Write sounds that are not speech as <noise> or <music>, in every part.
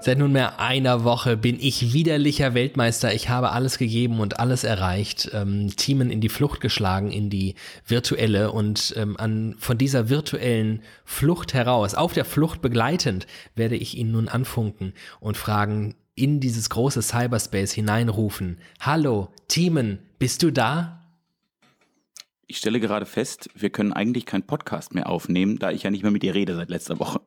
Seit nunmehr einer Woche bin ich widerlicher Weltmeister. Ich habe alles gegeben und alles erreicht. Ähm, Teamen in die Flucht geschlagen, in die virtuelle und ähm, an, von dieser virtuellen Flucht heraus, auf der Flucht begleitend, werde ich ihn nun anfunken und fragen, in dieses große Cyberspace hineinrufen. Hallo, Teamen, bist du da? Ich stelle gerade fest, wir können eigentlich keinen Podcast mehr aufnehmen, da ich ja nicht mehr mit dir rede seit letzter Woche.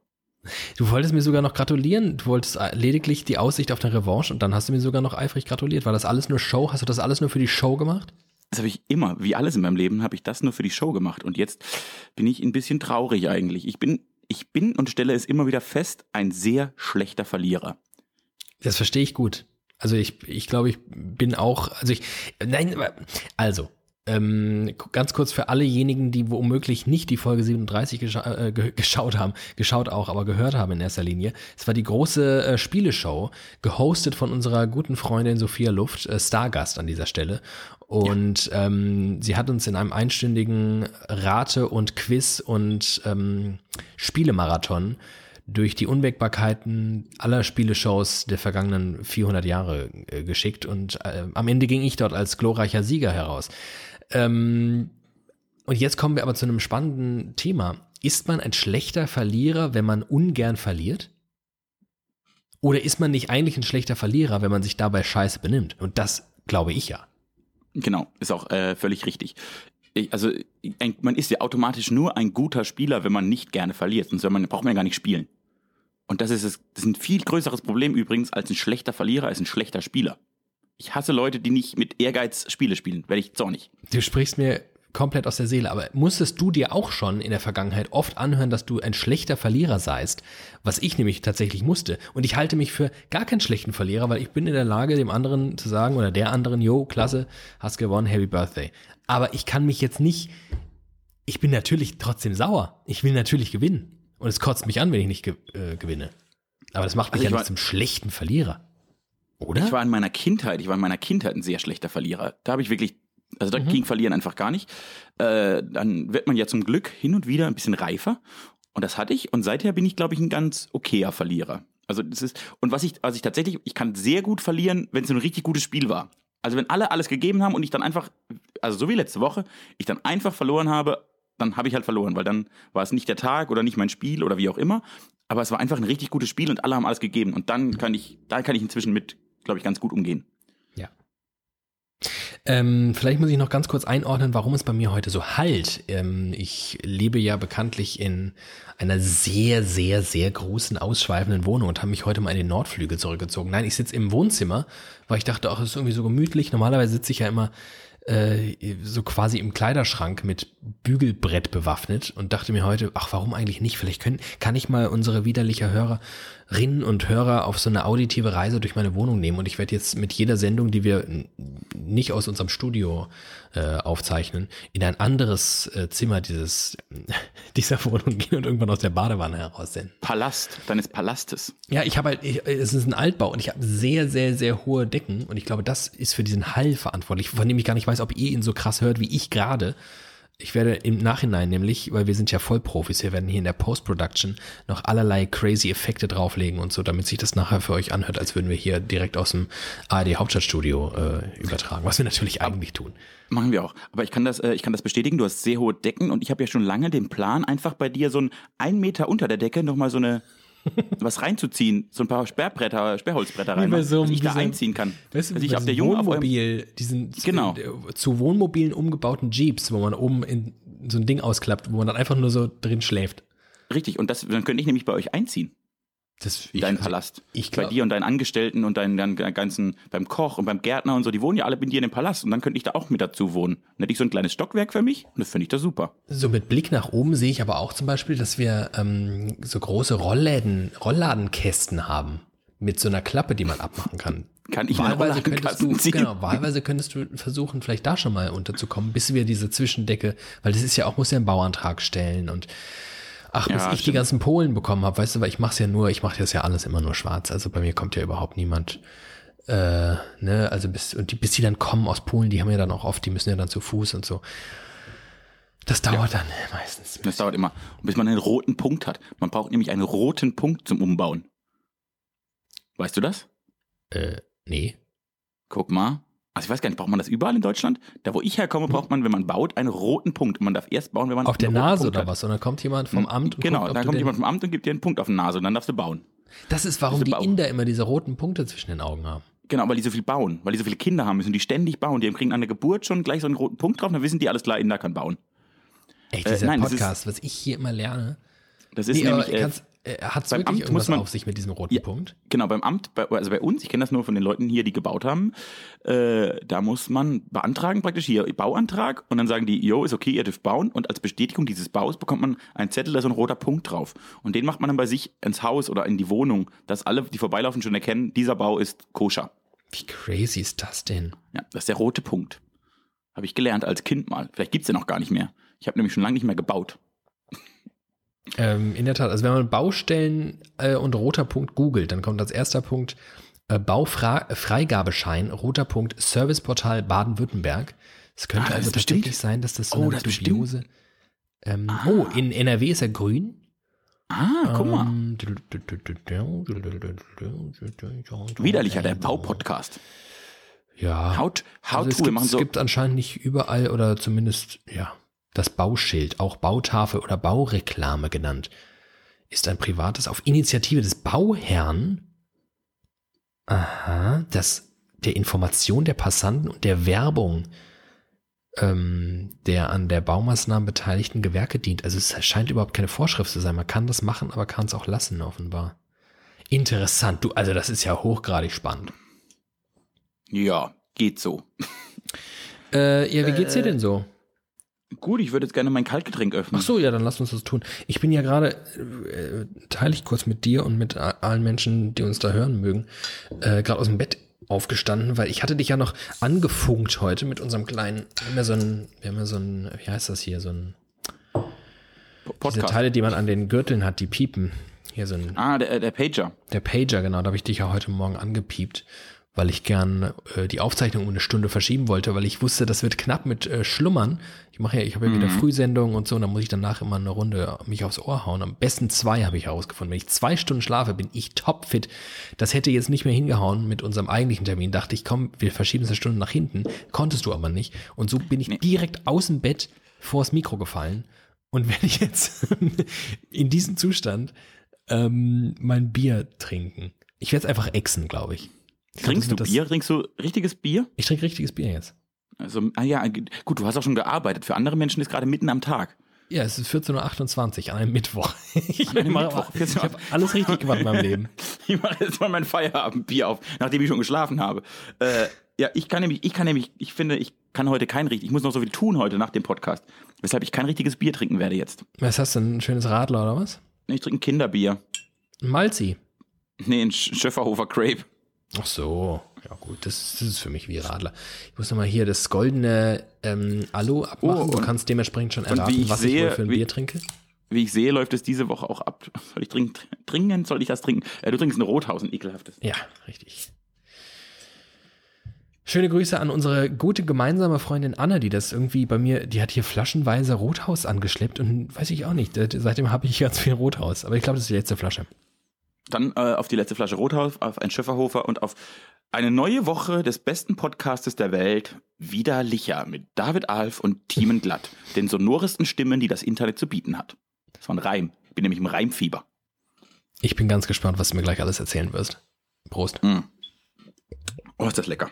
Du wolltest mir sogar noch gratulieren. Du wolltest lediglich die Aussicht auf eine Revanche und dann hast du mir sogar noch eifrig gratuliert. War das alles nur Show? Hast du das alles nur für die Show gemacht? Das habe ich immer, wie alles in meinem Leben, habe ich das nur für die Show gemacht. Und jetzt bin ich ein bisschen traurig eigentlich. Ich bin, ich bin und stelle es immer wieder fest, ein sehr schlechter Verlierer. Das verstehe ich gut. Also ich, ich glaube, ich bin auch, also ich, nein, also, ähm, ganz kurz für allejenigen, die womöglich nicht die Folge 37 gescha äh, <laughs> geschaut haben, geschaut auch, aber gehört haben in erster Linie. Es war die große äh, Spieleshow, gehostet von unserer guten Freundin Sophia Luft, äh, Stargast an dieser Stelle. Und ja. ähm, sie hat uns in einem einstündigen Rate- und Quiz- und ähm, Spielemarathon durch die Unwägbarkeiten aller Spieleshows der vergangenen 400 Jahre äh, geschickt und äh, am Ende ging ich dort als glorreicher Sieger heraus. Ähm, und jetzt kommen wir aber zu einem spannenden Thema. Ist man ein schlechter Verlierer, wenn man ungern verliert? Oder ist man nicht eigentlich ein schlechter Verlierer, wenn man sich dabei scheiße benimmt? Und das glaube ich ja. Genau, ist auch äh, völlig richtig. Ich, also ein, man ist ja automatisch nur ein guter Spieler, wenn man nicht gerne verliert. Sonst man, braucht man ja gar nicht spielen. Und das ist, das ist ein viel größeres Problem übrigens als ein schlechter Verlierer, als ein schlechter Spieler. Ich hasse Leute, die nicht mit Ehrgeiz Spiele spielen, werde ich zornig. Du sprichst mir komplett aus der Seele, aber musstest du dir auch schon in der Vergangenheit oft anhören, dass du ein schlechter Verlierer seist, was ich nämlich tatsächlich musste. Und ich halte mich für gar keinen schlechten Verlierer, weil ich bin in der Lage, dem anderen zu sagen oder der anderen, yo, klasse, hast gewonnen, happy birthday. Aber ich kann mich jetzt nicht, ich bin natürlich trotzdem sauer. Ich will natürlich gewinnen. Und es kotzt mich an, wenn ich nicht ge äh, gewinne. Aber das macht mich also ja nicht zum schlechten Verlierer. Oder? Ich war in meiner Kindheit, ich war in meiner Kindheit ein sehr schlechter Verlierer. Da habe ich wirklich, also da mhm. ging Verlieren einfach gar nicht. Äh, dann wird man ja zum Glück hin und wieder ein bisschen reifer. Und das hatte ich. Und seither bin ich, glaube ich, ein ganz okayer Verlierer. Also das ist, und was ich, was ich tatsächlich, ich kann sehr gut verlieren, wenn es ein richtig gutes Spiel war. Also wenn alle alles gegeben haben und ich dann einfach, also so wie letzte Woche, ich dann einfach verloren habe, dann habe ich halt verloren, weil dann war es nicht der Tag oder nicht mein Spiel oder wie auch immer. Aber es war einfach ein richtig gutes Spiel und alle haben alles gegeben. Und dann kann ich, da kann ich inzwischen mit glaube ich, ganz gut umgehen. Ja. Ähm, vielleicht muss ich noch ganz kurz einordnen, warum es bei mir heute so halt. Ähm, ich lebe ja bekanntlich in einer sehr, sehr, sehr großen, ausschweifenden Wohnung und habe mich heute mal in den Nordflügel zurückgezogen. Nein, ich sitze im Wohnzimmer, weil ich dachte, ach, es ist irgendwie so gemütlich. Normalerweise sitze ich ja immer äh, so quasi im Kleiderschrank mit Bügelbrett bewaffnet und dachte mir heute, ach, warum eigentlich nicht? Vielleicht können, kann ich mal unsere widerliche Hörerinnen und Hörer auf so eine auditive Reise durch meine Wohnung nehmen und ich werde jetzt mit jeder Sendung, die wir nicht aus unserem Studio äh, aufzeichnen, in ein anderes äh, Zimmer dieses <laughs> dieser Wohnung gehen und irgendwann aus der Badewanne heraus senden. Palast, deines Palastes. Ja, ich habe halt, ich, es ist ein Altbau und ich habe sehr, sehr, sehr hohe Decken und ich glaube, das ist für diesen Hall verantwortlich, von dem ich gar nicht weiß, ob ihr ihn so krass hört wie ich gerade. Ich werde im Nachhinein nämlich, weil wir sind ja Vollprofis, wir werden hier in der Post-Production noch allerlei crazy Effekte drauflegen und so, damit sich das nachher für euch anhört, als würden wir hier direkt aus dem ARD Hauptstadtstudio äh, übertragen, was wir natürlich eigentlich tun. Machen wir auch. Aber ich kann das, äh, ich kann das bestätigen. Du hast sehr hohe Decken und ich habe ja schon lange den Plan, einfach bei dir so ein ein Meter unter der Decke nochmal so eine <laughs> was reinzuziehen, so ein paar Sperrbretter, Sperrholzbretter rein, ja, so, dass ich da einziehen kann. Weißt du, dass ich auf der Wohnmobil, diesen genau. zu, zu Wohnmobilen umgebauten Jeeps, wo man oben in so ein Ding ausklappt, wo man dann einfach nur so drin schläft. Richtig, und das, dann könnte ich nämlich bei euch einziehen. Das, ich, dein also, Palast. Ich glaub, bei dir und deinen Angestellten und deinen, deinen ganzen, beim Koch und beim Gärtner und so, die wohnen ja alle bei dir in dem Palast und dann könnte ich da auch mit dazu wohnen. Dann hätte ich so ein kleines Stockwerk für mich und das finde ich da super. So mit Blick nach oben sehe ich aber auch zum Beispiel, dass wir ähm, so große Rollläden, Rollladenkästen haben mit so einer Klappe, die man abmachen kann. <laughs> Kann ich wahlweise könntest du, ziehen? genau, wahlweise könntest du versuchen, vielleicht da schon mal unterzukommen, bis wir diese Zwischendecke, weil das ist ja auch, muss ja einen Bauantrag stellen und Ach, bis Ja, ich die stimmt. ganzen Polen bekommen habe, weißt du, weil ich mache ja nur, ich mache das ja alles immer nur schwarz. Also bei mir kommt ja überhaupt niemand. Äh, ne, also bis und die, bis die dann kommen aus Polen, die haben ja dann auch oft, die müssen ja dann zu Fuß und so. Das dauert dann meistens. Das dauert immer. Und bis man einen roten Punkt hat. Man braucht nämlich einen roten Punkt zum Umbauen. Weißt du das? Äh, nee. Guck mal. Also ich weiß gar nicht, braucht man das überall in Deutschland? Da wo ich herkomme, braucht man, wenn man baut, einen roten Punkt. Und man darf erst bauen, wenn man Auf der Nase oder hat. was? Und dann kommt jemand vom Amt und Genau, guckt, da kommt jemand vom Amt und gibt dir einen Punkt auf die Nase und dann darfst du bauen. Das ist, warum die bauen. Inder immer diese roten Punkte zwischen den Augen haben. Genau, weil die so viel bauen, weil die so viele Kinder haben, müssen die ständig bauen. Die kriegen an der Geburt schon gleich so einen roten Punkt drauf, dann wissen die, alles klar, Inder kann bauen. Echt, Äh, dieser nein, das ist- Podcast, was ich hier immer lerne. Das ist Nee, nämlich, äh, kannst, äh, hat's beim wirklich Amt muss man- auf sich mit diesem roten Ja. Punkt? genau, beim Amt, bei, also bei uns, ich kenne das nur von den Leuten hier, die gebaut haben, äh, da muss man beantragen praktisch hier Bauantrag und dann sagen die, jo, ist okay, ihr dürft bauen und als Bestätigung dieses Baus bekommt man einen Zettel, da ist so ein roter Punkt drauf und den macht man dann bei sich ins Haus oder in die Wohnung, dass alle, die vorbeilaufen, schon erkennen, dieser Bau ist koscher. Wie crazy ist das denn? Ja, das ist der rote Punkt. Habe ich gelernt als Kind mal. Vielleicht gibt's den noch gar nicht mehr. Ich habe nämlich schon lange nicht mehr gebaut. Ähm, in der Tat, also wenn man Baustellen äh, und roter Punkt googelt, dann kommt als erster Punkt äh, Baufreigabeschein, roter Punkt Serviceportal Baden-Württemberg. Es könnte Ah, also ist bestimmt- tatsächlich sein, dass das so Oh, eine das dubiose. Ähm, Ah. Oh, in NRW ist er grün. Ah, guck mal. Ähm, Widerlicher, der Baupodcast. Ja. Haut, Also Haut es, wir gibt, es gibt anscheinend nicht überall oder zumindest, ja, das Bauschild, auch Bautafel oder Baureklame genannt, ist ein privates auf Initiative des Bauherrn, aha, das der Information der Passanten und der Werbung ähm, der an der Baumaßnahmen beteiligten Gewerke dient. Also es scheint überhaupt keine Vorschrift zu sein. Man kann das machen, aber kann es auch lassen, offenbar. Interessant. Du, also das ist ja hochgradig spannend. Ja, geht so. Äh, ja, wie geht's dir Äh, denn so? Gut, ich würde jetzt gerne mein Kaltgetränk öffnen. Ach so, ja, dann lass uns das tun. Ich bin ja gerade, äh, teile ich kurz mit dir und mit allen Menschen, die uns da hören mögen, äh, gerade aus dem Bett aufgestanden, weil ich hatte dich ja noch angefunkt heute mit unserem kleinen, wir haben ja so ein, wir haben ja so ein, wie heißt das hier, so ein, Po- diese Podcast. Teile, die man an den Gürteln hat, die piepen. Hier so ein, Ah, der, der Pager. der Pager, genau, da habe ich dich ja heute Morgen angepiept, weil ich gern äh, die Aufzeichnung um eine Stunde verschieben wollte, weil ich wusste, das wird knapp mit äh, Schlummern. Ich mache ja, ich habe ja wieder Frühsendungen und so, und dann muss ich danach immer eine Runde mich aufs Ohr hauen. Am besten zwei habe ich herausgefunden. Wenn ich zwei Stunden schlafe, bin ich topfit. Das hätte jetzt nicht mehr hingehauen mit unserem eigentlichen Termin. Dachte ich, komm, wir verschieben es eine Stunde nach hinten. Konntest du aber nicht. Und so bin ich direkt aus dem Bett vors Mikro gefallen. Und wenn ich jetzt <laughs> in diesem Zustand ähm, mein Bier trinken. Ich werde es einfach exen, glaube ich. Trinkst du das Bier? Trinkst du richtiges Bier? Ich trinke richtiges Bier jetzt. Also, ah ja, gut, du hast auch schon gearbeitet. Für andere Menschen ist gerade mitten am Tag. Ja, es ist 14.28 Uhr an einem Mittwoch. <laughs> Ich, einem mache- Mittwoch, ich habe alles richtig gemacht in meinem Leben. <laughs> Ich mache jetzt mal mein Feierabendbier auf, nachdem ich schon geschlafen habe. Äh, ja, ich kann nämlich, ich kann nämlich, ich finde, ich kann heute kein richtig, ich muss noch so viel tun heute nach dem Podcast, weshalb ich kein richtiges Bier trinken werde jetzt. Was hast du, ein schönes Radler oder was? Ich trinke ein Kinderbier. Ein Malzi. Nee, ein Sch- Schöfferhofer Grape. Ach so, ja gut, das, das ist für mich wie Radler. Ich muss nochmal hier das goldene ähm, Alu abmachen. Oh, du kannst dementsprechend schon erraten, ich was ich sehe, wohl für ein wie- Bier trinke. Wie ich sehe, läuft es diese Woche auch ab. <laughs> Soll ich trinken? Trinken? Soll ich das trinken? Äh, du trinkst ein Rothaus, ein ekelhaftes. Ja, richtig. Schöne Grüße an unsere gute gemeinsame Freundin Anna, die das irgendwie bei mir, die hat hier flaschenweise Rothaus angeschleppt und weiß ich auch nicht. äh, Seitdem habe ich ganz viel Rothaus. Aber ich glaube, das ist die letzte Flasche. Dann äh, auf die letzte Flasche Rothaus, auf ein Schöfferhofer und auf eine neue Woche des besten Podcastes der Welt, Widerlicher mit David Alf und Thiemen Glatt, den sonoresten Stimmen, die das Internet zu bieten hat. Das war ein Reim. Ich bin nämlich im Reimfieber. Ich bin ganz gespannt, was du mir gleich alles erzählen wirst. Prost. Mm. Oh, ist das lecker.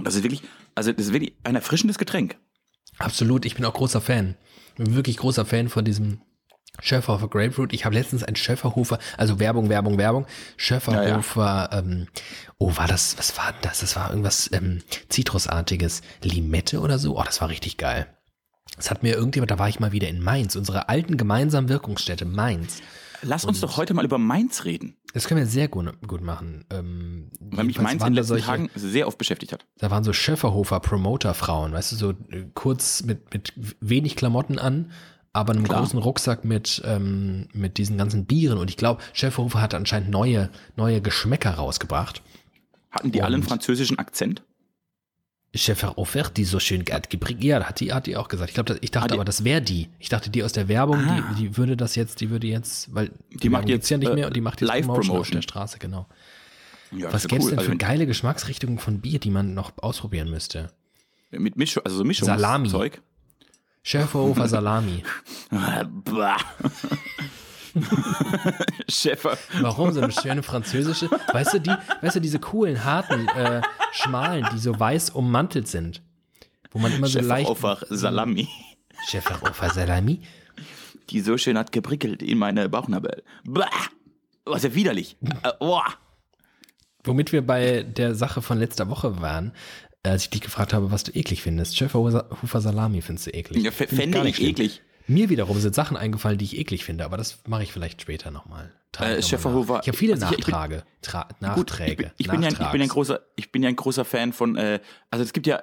Das ist wirklich, also das ist wirklich ein erfrischendes Getränk. Absolut, ich bin auch großer Fan. Ich bin wirklich großer Fan von diesem Schöfferhofer Grapefruit. Ich habe letztens ein Schöfferhofer, also Werbung, Werbung, Werbung. Schöfferhofer, Ähm, oh, war das, was war das? Das war irgendwas ähm, Zitrusartiges. Limette oder so? Oh, das war richtig geil. Das hat mir irgendjemand, da war ich mal wieder in Mainz, unsere alten gemeinsamen Wirkungsstätte Mainz. Lass uns doch heute mal über Mainz reden, Das können wir sehr gut, gut machen. Ähm, weil mich Mainz in den letzten solche- Tagen sehr oft beschäftigt hat. Da waren so Schöfferhofer Promoter-Frauen, weißt du, so äh, kurz mit, mit wenig Klamotten an, aber einem Klar. großen Rucksack mit, ähm, mit diesen ganzen Bieren. Und ich glaube, Schäferhofer hat anscheinend neue, neue Geschmäcker rausgebracht. Hatten die alle einen Und- französischen Akzent? Schäferhofer, die so schön geprickelt. Ja, hat die, hat die auch gesagt. Ich glaube, ich dachte Ah, die- aber, das wäre die. Ich dachte, die aus der Werbung, Ah. die, die würde das jetzt, die würde jetzt, weil Die macht Werbung gibt's jetzt, ja nicht äh, mehr und die macht jetzt Live-Promotion. auf der Straße, genau. Ja, Was gäbe es cool. denn Also für geile Geschmacksrichtungen von Bier, die man noch ausprobieren müsste? mit Mischung, also so Mischung Salami. Zeug. Schäferhofer Salami. <laughs> Bah. Schäfer. Warum so eine schöne französische? Weißt du, die, weißt du, diese coolen, harten, äh, schmalen, die so weiß ummantelt sind. Wo man immer so leicht. Schäferhofer Salami. Schäferhofer Salami? Die so schön hat geprickelt in meine Bauchnabel. Bah. Was ja widerlich. Äh, oh. Womit wir bei der Sache von letzter Woche waren, als ich dich gefragt habe, was du eklig findest. Schäferhofer Salami findest du eklig. Ja, Find fände gar ich nicht schlimm. eklig. Mir wiederum sind Sachen eingefallen, die ich eklig finde, aber das mache ich vielleicht später nochmal. Äh, ich Schäferhofer-. Ich habe viele also ich- ich bin- Gut, Nachträge. ich bin, ich, bin ja, ich, bin ja ein großer, ich bin ja ein großer Fan von, äh, also es gibt ja,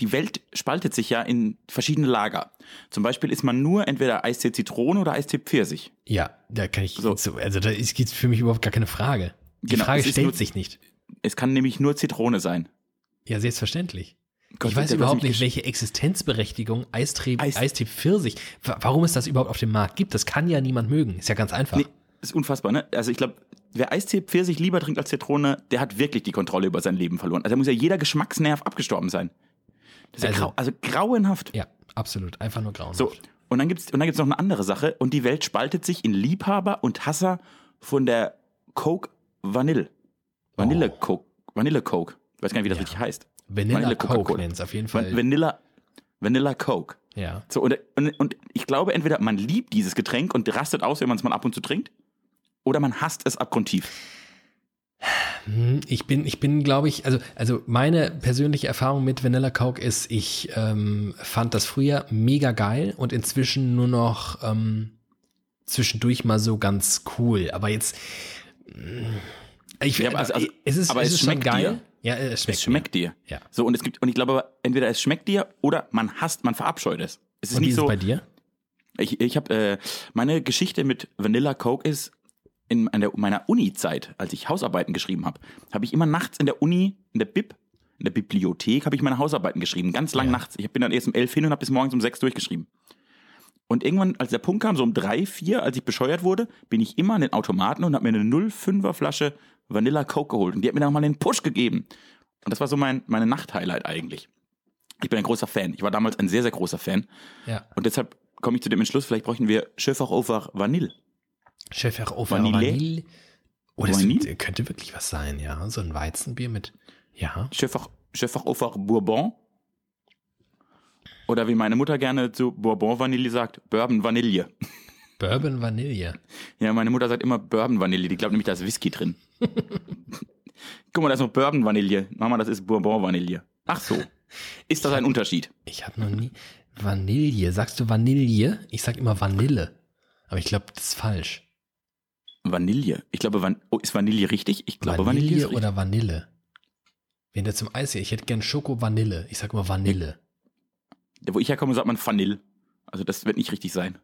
die Welt spaltet sich ja in verschiedene Lager. Zum Beispiel ist man nur entweder Eistee Zitrone oder Eistee Pfirsich. Ja, da kann ich, So. so. also da ist gibt's für mich überhaupt gar keine Frage. Die Genau, Frage es stellt nur- sich nicht. Es kann nämlich nur Zitrone sein. Ja, selbstverständlich. Gott, ich weiß überhaupt nicht, welche Existenzberechtigung Eistee, Eis- Eistee Pfirsich, wa- warum es das überhaupt auf dem Markt gibt, das kann ja niemand mögen. Ist ja ganz einfach. Nee, ist unfassbar, ne? Also ich glaube, wer Eistee Pfirsich lieber trinkt als Zitrone, der hat wirklich die Kontrolle über sein Leben verloren. Also da muss ja jeder Geschmacksnerv abgestorben sein. Das ist Also- ja grau, also grauenhaft. Ja, absolut. Einfach nur grauenhaft. So, und dann gibt's und dann gibt's noch eine andere Sache und die Welt spaltet sich in Liebhaber und Hasser von der Coke Vanille. Vanille Coke, Vanille Coke. Ich weiß gar nicht, wie das Ja. richtig heißt. Vanilla Vanille Coke nennt es auf jeden Fall. Vanilla Vanilla Coke. ja. So und, und, und ich glaube entweder man liebt dieses Getränk und rastet aus, wenn man es mal ab und zu trinkt, oder man hasst es abgrundtief. Hm, Ich bin, ich bin, glaube ich, also, also meine persönliche Erfahrung mit Vanilla Coke ist, ich ähm, fand das früher mega geil und inzwischen nur noch ähm, zwischendurch mal so ganz cool. Aber jetzt, mh, ich, Ja, aber also- also- es ist, aber es es ist schon schmeckt geil. dir. Ja, es schmeckt. Es schmeckt dir. Ja. So und es gibt und ich glaube entweder es schmeckt dir oder man hasst, man verabscheut es. Es ist Und wie nicht ist so bei dir? Ich, ich habe äh, meine Geschichte mit Vanilla Coke ist in an der, meiner Uni-Zeit, als ich Hausarbeiten geschrieben habe, habe ich immer nachts in der Uni, in der Bib, in der Bibliothek, habe ich meine Hausarbeiten geschrieben, ganz lang Ja. nachts. Ich bin dann erst um elf hin und habe bis morgens um sechs durchgeschrieben. Und irgendwann, als der Punkt kam, so um drei, vier, als ich bescheuert wurde, bin ich immer an den Automaten und habe mir eine 0,5er Flasche Vanilla Coke geholt. Und die hat mir dann mal den Push gegeben. Und das war so mein meine Nacht-Highlight eigentlich. Ich bin ein großer Fan. Ich war damals ein sehr, sehr großer Fan. Ja. Und deshalb komme ich zu dem Entschluss, vielleicht bräuchten wir Schöfach Vanille. Schäferhofer Vanille? Vanille. Oh, das Vanille? könnte wirklich was sein, ja. So ein Weizenbier mit, ja. Schöfach Bourbon. Oder wie meine Mutter gerne zu Bourbon Vanille sagt, Bourbon Vanille. Bourbon Vanille. Ja, meine Mutter sagt immer Bourbon Vanille. Die glaubt nämlich, da ist Whisky drin. <laughs> Guck mal, da ist noch Bourbon Vanille. Mama, das ist Bourbon Vanille. Ach so. Ist das ein Unterschied? Ich habe noch nie. Vanille. Sagst du Vanille? Ich sag immer Vanille. Aber ich glaube, das ist falsch. Vanille. Ich glaube, Van oh, ist Vanille richtig? Ich glaube, Vanille, Vanille ist richtig. oder Vanille? Wenn der zum Eis hier, ich hätte gern Schoko Vanille. Ich sag immer Vanille. Wo ich herkomme, sagt man Vanille. Also das wird nicht richtig sein.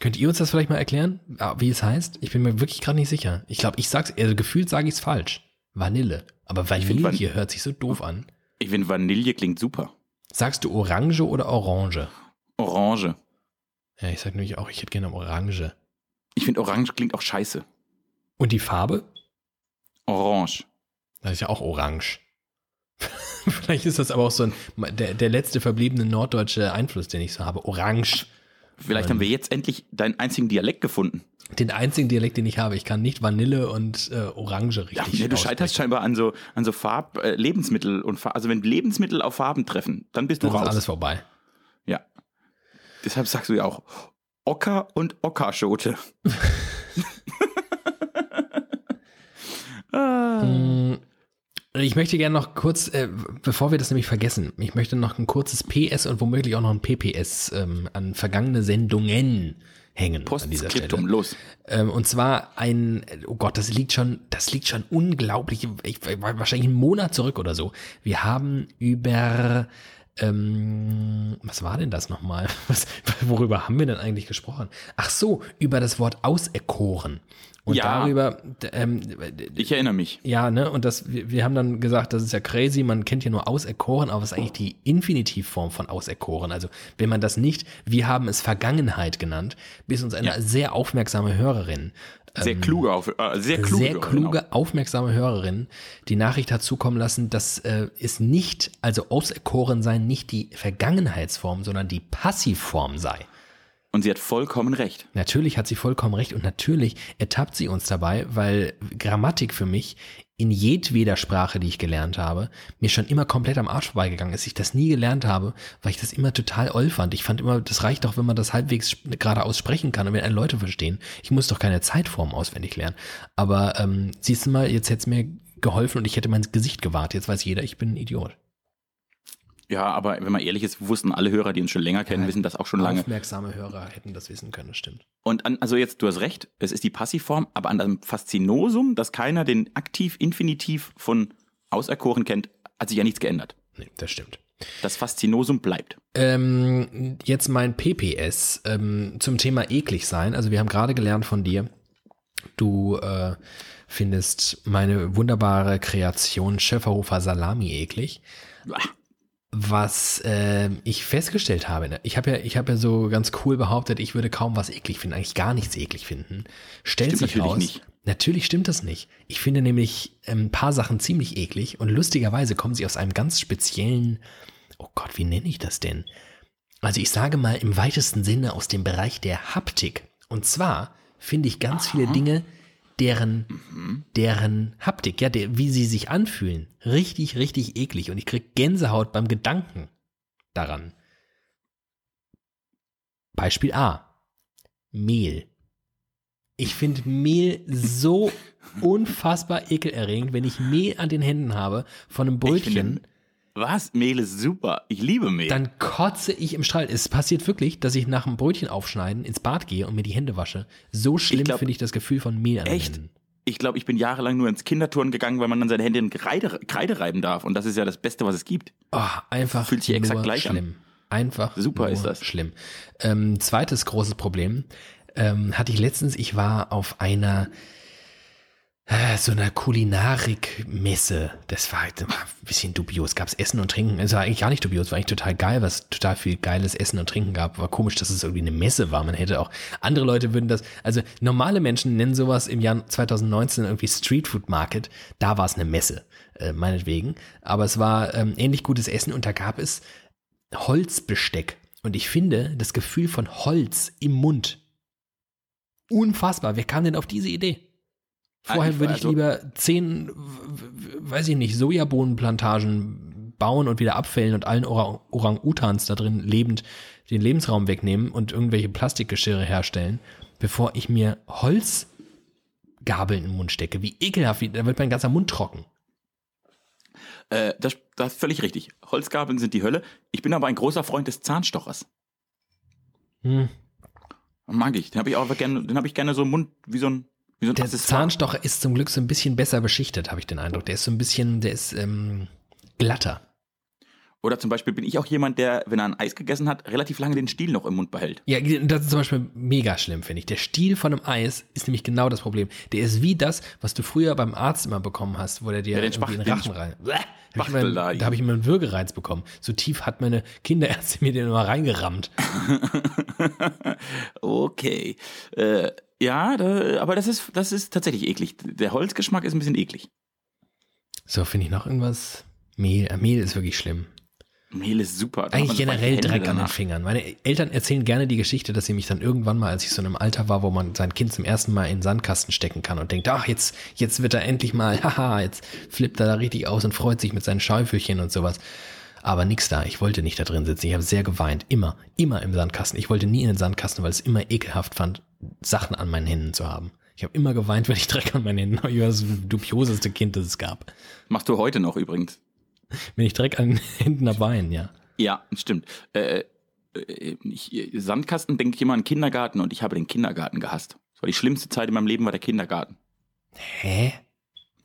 Könnt ihr uns das vielleicht mal erklären, wie es heißt? Ich bin mir wirklich gerade nicht sicher. Ich glaube, ich sag's, also gefühlt sage ich es falsch. Vanille. Aber find Vanille Van- hört sich so doof an. Ich finde, Vanille klingt super. Sagst du Orange oder Orange? Orange. Ja, ich sag nämlich auch, ich hätte gerne Orange. Ich finde, Orange klingt auch scheiße. Und die Farbe? Orange. Das ist ja auch orange. <laughs> Vielleicht ist das aber auch so ein, der, der letzte verbliebene norddeutsche Einfluss, den ich so habe. Orange. Vielleicht haben wir jetzt endlich deinen einzigen Dialekt gefunden. Den einzigen Dialekt, den ich habe. Ich kann nicht Vanille und äh, Orange Ja, richtig nee, du scheiterst scheinbar an so, an so Farb, äh, Lebensmittel und Farb. Also wenn Lebensmittel auf Farben treffen, dann bist du Dann ist raus. alles vorbei. Ja. Deshalb sagst du ja auch Ocker und Ockerschote. ah. <laughs> Mm, <laughs> Ich möchte gerne noch kurz, äh, bevor wir das nämlich vergessen, ich möchte noch ein kurzes PS und womöglich auch noch ein PPS ähm, an vergangene Sendungen hängen an dieser Stelle. Los. Ähm, und zwar ein, oh Gott, das liegt schon, das liegt schon unglaublich, ich, wahrscheinlich einen Monat zurück oder so. Wir haben über Ähm, was war denn das nochmal? <laughs> Was, worüber haben wir denn eigentlich gesprochen? Ach so, über das Wort auserkoren. Und Ja. darüber, ähm, Ich erinnere mich. ja, ne, und das, wir, wir haben dann gesagt, das ist ja crazy, man kennt ja nur auserkoren, aber es ist eigentlich die Infinitivform von auserkoren. Also, wenn man das nicht, wir haben es Vergangenheit genannt, bis uns eine Ja. sehr aufmerksame Hörerin Sehr kluge, auf, äh, sehr kluge, sehr kluge, aufmerksame Hörerin die Nachricht hat zukommen lassen, dass äh, es nicht, also auserkoren sein, nicht die Vergangenheitsform, sondern die Passivform sei. Und sie hat vollkommen recht. Natürlich hat sie vollkommen recht und natürlich ertappt sie uns dabei, weil Grammatik für mich in jedweder Sprache, die ich gelernt habe, mir schon immer komplett am Arsch vorbeigegangen ist. Ich das nie gelernt habe, weil ich das immer total oll fand. Ich fand immer, das reicht doch, wenn man das halbwegs geradeaus sprechen kann und wenn alle Leute verstehen. Ich muss doch keine Zeitform auswendig lernen. Aber ähm, siehst du mal, jetzt hätte es mir geholfen und ich hätte mein Gesicht gewahrt. Jetzt weiß jeder, ich bin ein Idiot. Ja, aber wenn man ehrlich ist, wussten alle Hörer, die uns schon länger kennen, Ja, wissen das auch schon lange. Aufmerksame Hörer hätten das wissen können, das stimmt. Und an, also jetzt, du hast recht, es ist die Passivform, aber an dem Faszinosum, dass keiner den Aktiv-Infinitiv von auserkoren kennt, hat sich ja nichts geändert. Nee, das stimmt. Das Faszinosum bleibt. Ähm, jetzt mein PPS ähm, zum Thema eklig sein. Also wir haben gerade gelernt von dir, du äh, findest meine wunderbare Kreation Schäferhofer Salami eklig. Uah. Was äh, ich festgestellt habe, ne, ich habe ja, ich habe ja so ganz cool behauptet, ich würde kaum was eklig finden, eigentlich gar nichts eklig finden. Stellt Stimmt sich raus, nicht. natürlich stimmt das nicht. Ich finde nämlich ähm, ein paar Sachen ziemlich eklig und lustigerweise kommen sie aus einem ganz speziellen, oh Gott, wie nenne ich das denn? Also ich sage mal im weitesten Sinne aus dem Bereich der Haptik. Und zwar finde ich ganz viele Dinge, deren, deren Haptik, ja, der, wie sie sich anfühlen, richtig, richtig eklig. Und ich krieg Gänsehaut beim Gedanken daran. Beispiel A. Mehl. Ich finde Mehl so <laughs> unfassbar ekelerregend, wenn ich Mehl an den Händen habe von einem Brötchen was? Mehl ist super. Ich liebe Mehl. dann kotze ich im Strahl. Es passiert wirklich, dass ich nach dem Brötchen aufschneiden ins Bad gehe und mir die Hände wasche. So schlimm finde ich das Gefühl von Mehl an den Echt? Händen. ich glaube, ich bin jahrelang nur ins Kinderturnen gegangen, weil man dann seine Hände in Kreide, Kreide reiben darf. Und das ist ja das Beste, was es gibt. Oh, einfach Fühlt sich exakt gleich an. schlimm. Einfach Super ist das. schlimm. Ähm, zweites großes Problem ähm, hatte ich letztens. Ich war auf einer so einer Kulinarik-Messe. Das war halt ein bisschen dubios. Gab's Essen und Trinken. Es war eigentlich gar nicht dubios. War eigentlich total geil, was total viel geiles Essen und Trinken gab. War komisch, dass es irgendwie eine Messe war. Man hätte auch andere Leute würden das. Also normale Menschen nennen sowas im Jahr 2019 irgendwie Street Food Market. Da war es eine Messe, äh, meinetwegen. Aber es war ähm, ähnlich gutes Essen und da gab es Holzbesteck. Und ich finde das Gefühl von Holz im Mund unfassbar. Wer kam denn auf diese Idee? Vorher Ah, würde ich also- lieber zehn, weiß ich nicht, Sojabohnenplantagen bauen und wieder abfällen und allen Orang- Orang-Utans da drin lebend den Lebensraum wegnehmen und irgendwelche Plastikgeschirre herstellen, bevor ich mir Holzgabeln im Mund stecke. Wie ekelhaft, da wird mein ganzer Mund trocken. Äh, das, das ist völlig richtig. Holzgabeln sind die Hölle. Ich bin aber ein großer Freund des Zahnstochers. Hm. Mag ich. Den habe ich auch gerne, den habe ich gerne so im Mund, wie so ein, wie so ein Der Accessoire. Zahnstocher ist zum Glück so ein bisschen besser beschichtet, habe ich den Eindruck. Der ist so ein bisschen, der ist ähm, glatter. Oder zum Beispiel bin ich auch jemand, der, wenn er ein Eis gegessen hat, relativ lange den Stiel noch im Mund behält. Ja, das ist zum Beispiel mega schlimm, finde ich. Der Stiel von einem Eis ist nämlich genau das Problem. Der ist wie das, was du früher beim Arzt immer bekommen hast, wo der dir Ja, den irgendwie in den Rachen rein. Bäh, Hab immer, da. da habe ich immer einen Würgereiz bekommen. So tief hat meine Kinderärztin <laughs> mir den immer reingerammt. <laughs> Okay. Äh, ja, da, aber das ist, das ist tatsächlich eklig. Der Holzgeschmack ist ein bisschen eklig. So, finde ich noch irgendwas? Mehl, äh, Mehl ist wirklich schlimm. Mehl ist super. Da Eigentlich generell Dreck an den. Fingern. Meine Eltern erzählen gerne die Geschichte, dass sie mich dann irgendwann mal, als ich so in einem Alter war, wo man sein Kind zum ersten Mal in den Sandkasten stecken kann und denkt, ach, jetzt, jetzt wird er endlich mal, <laughs> haha, jetzt flippt er da richtig aus und freut sich mit seinen Schäufelchen und sowas. Aber nix da. Ich wollte nicht da drin sitzen. Ich habe sehr geweint. Immer, immer im Sandkasten. Ich wollte nie in den Sandkasten, weil es immer ekelhaft fand, Sachen an meinen Händen zu haben. Ich habe immer geweint, wenn ich Dreck an meinen Händen habe. Ich war das dubioseste Kind, das es gab. Machst du heute noch übrigens. Wenn ich Dreck an den <laughs> Händen habe, weinen, ja. Ja, stimmt. Äh, äh, ich, Sandkasten denke ich immer an Kindergarten und ich habe den Kindergarten gehasst. Das war die schlimmste Zeit in meinem Leben, war der Kindergarten. Hä?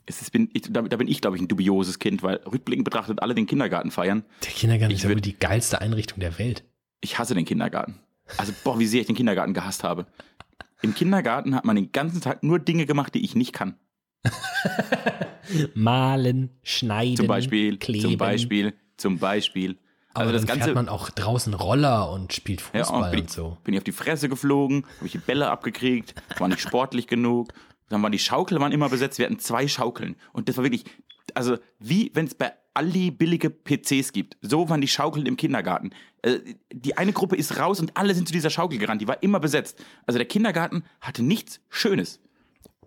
Es ist, bin, ich, da, da bin ich, glaube ich, ein dubioses Kind, weil rückblickend betrachtet alle den Kindergarten feiern. Der Kindergarten Ich ist ja wohl die geilste Einrichtung der Welt. Ich hasse den Kindergarten. Also, boah, wie sehr ich den Kindergarten gehasst habe. Im Kindergarten hat man den ganzen Tag nur Dinge gemacht, die ich nicht kann. <laughs> Malen, schneiden, Zum Beispiel, kleben. zum Beispiel, zum Beispiel. Aber Also das Ganze. fährt man auch draußen Roller und spielt Ja, Fußball bin, und so. ich, bin ich auf die Fresse geflogen, habe ich die Bälle abgekriegt, war nicht sportlich genug. Dann waren die Schaukel waren immer besetzt. Wir hatten zwei Schaukeln. Und das war wirklich, also wie wenn es bei Aldi billige PCs gibt. So waren die Schaukeln im Kindergarten. Äh, Die eine Gruppe ist raus und alle sind zu dieser Schaukel gerannt. Die war immer besetzt. Also der Kindergarten hatte nichts Schönes.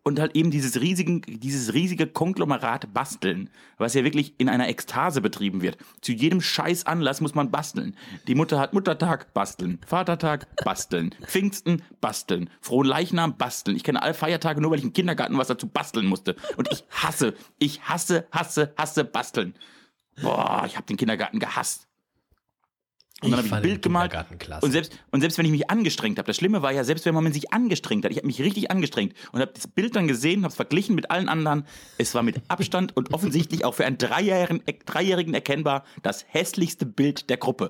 Und halt eben dieses, riesigen, dieses riesige Konglomerat basteln, was ja wirklich in einer Ekstase betrieben wird. Zu jedem scheiß Anlass muss man basteln. Die Mutter hat Muttertag, basteln. Vatertag, basteln. Pfingsten, basteln. Frohen Leichnam, basteln. Ich kenne alle Feiertage nur, weil ich im Kindergarten was dazu basteln musste. Und ich hasse, ich hasse, hasse, hasse basteln. Boah, ich habe den Kindergarten gehasst. Und dann habe ich ein Bild gemalt. Und selbst, und selbst wenn ich mich angestrengt habe, das Schlimme war ja, selbst wenn man sich angestrengt hat, ich habe mich richtig angestrengt und habe das Bild dann gesehen, habe es verglichen mit allen anderen. Es war mit Abstand und offensichtlich auch für einen Dreijährigen, Dreijährigen erkennbar das hässlichste Bild der Gruppe.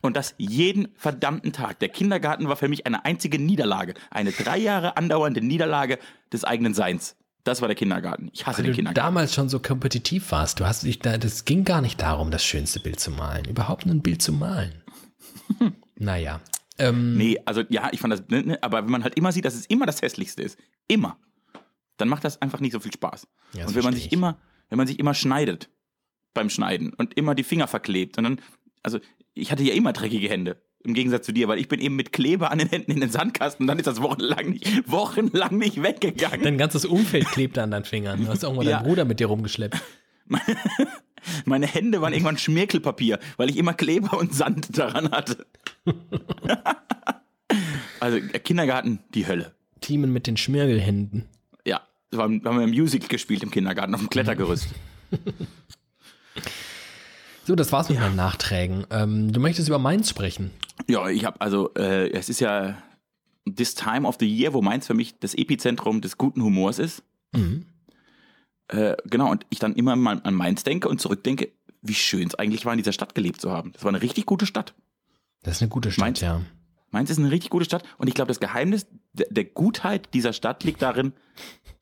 Und das jeden verdammten Tag. Der Kindergarten war für mich eine einzige Niederlage. Eine drei Jahre andauernde Niederlage des eigenen Seins. Das war der Kindergarten. Ich hasse Weil den du Kindergarten. damals schon so kompetitiv warst. Du hast dich da, das ging gar nicht darum, das schönste Bild zu malen. Überhaupt nur ein Bild zu malen. <laughs> naja. Ähm, Nee, also ja, ich fand das, ne, ne, aber wenn man halt immer sieht, dass es immer das hässlichste ist, immer, dann macht das einfach nicht so viel Spaß. Ja, und wenn man sich ich. immer, wenn man sich immer schneidet beim Schneiden und immer die Finger verklebt und dann, also ich hatte ja immer dreckige Hände. Im Gegensatz zu dir, weil ich bin eben mit Kleber an den Händen in den Sandkasten und dann ist das wochenlang nicht, wochenlang nicht weggegangen. Dein ganzes Umfeld klebte an deinen Fingern. Du hast irgendwann Ja. deinen Bruder mit dir rumgeschleppt. <laughs> Meine Hände waren irgendwann Schmirkelpapier, weil ich immer Kleber und Sand daran hatte. <laughs> also äh, Kindergarten, die Hölle. Teamen mit den Schmirgelhänden. Ja, da haben wir ein Musical gespielt im Kindergarten auf dem Klettergerüst. <laughs> So, das war's mit meinen Nachträgen. Ähm, du möchtest über Mainz sprechen. Ja, ich habe also, äh, es ist ja this time of the year, wo Mainz für mich das Epizentrum des guten Humors ist. Mhm. Äh, genau, und ich dann immer mal an Mainz denke und zurückdenke, wie schön es eigentlich war, in dieser Stadt gelebt zu haben. Das war eine richtig gute Stadt. Das ist eine gute Stadt, Mainz? ja. Mainz ist eine richtig gute Stadt und ich glaube, das Geheimnis der, der Gutheit dieser Stadt liegt darin,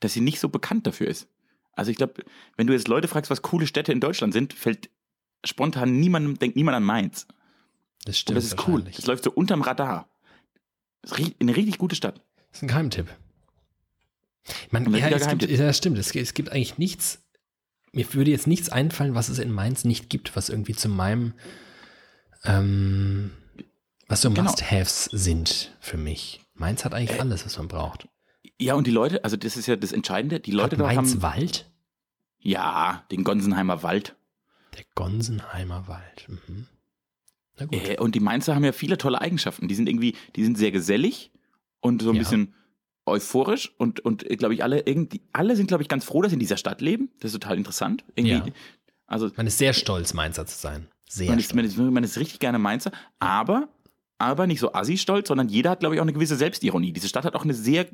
dass sie nicht so bekannt dafür ist. Also ich glaube, wenn du jetzt Leute fragst, was coole Städte in Deutschland sind, fällt spontan niemandem, denkt niemand an Mainz. Das Und stimmt. das ist cool. Das läuft so unterm Radar. Das ist ri- eine richtig gute Stadt. Das ist ein Geheimtipp. Man, Und ja, es gibt, ja, das stimmt. Es, gibt- es gibt eigentlich nichts. Mir würde jetzt nichts einfallen, was es in Mainz nicht gibt, was irgendwie zu meinem, ähm, was so Genau. Must-Haves sind für mich. Mainz hat eigentlich alles, was man braucht. Ja, und die Leute, also das ist ja das Entscheidende, die Leute Hat dort Mainz haben, Wald? ja, den Gonsenheimer Wald. Der Gonsenheimer Wald. Mhm. Äh, und die Mainzer haben ja viele tolle Eigenschaften. Die sind irgendwie, die sind sehr gesellig und so ein Ja. bisschen euphorisch und, und glaube ich, alle irgendwie, alle sind, glaube ich, ganz froh, dass sie in dieser Stadt leben. Das ist total interessant. Irgendwie, Ja. Also Man ist sehr stolz, Mainzer zu sein. Sehr man ist, stolz. man, ist, man ist richtig gerne Mainzer, aber, aber nicht so assi-stolz, sondern jeder hat, glaube ich, auch eine gewisse Selbstironie. Diese Stadt hat auch eine sehr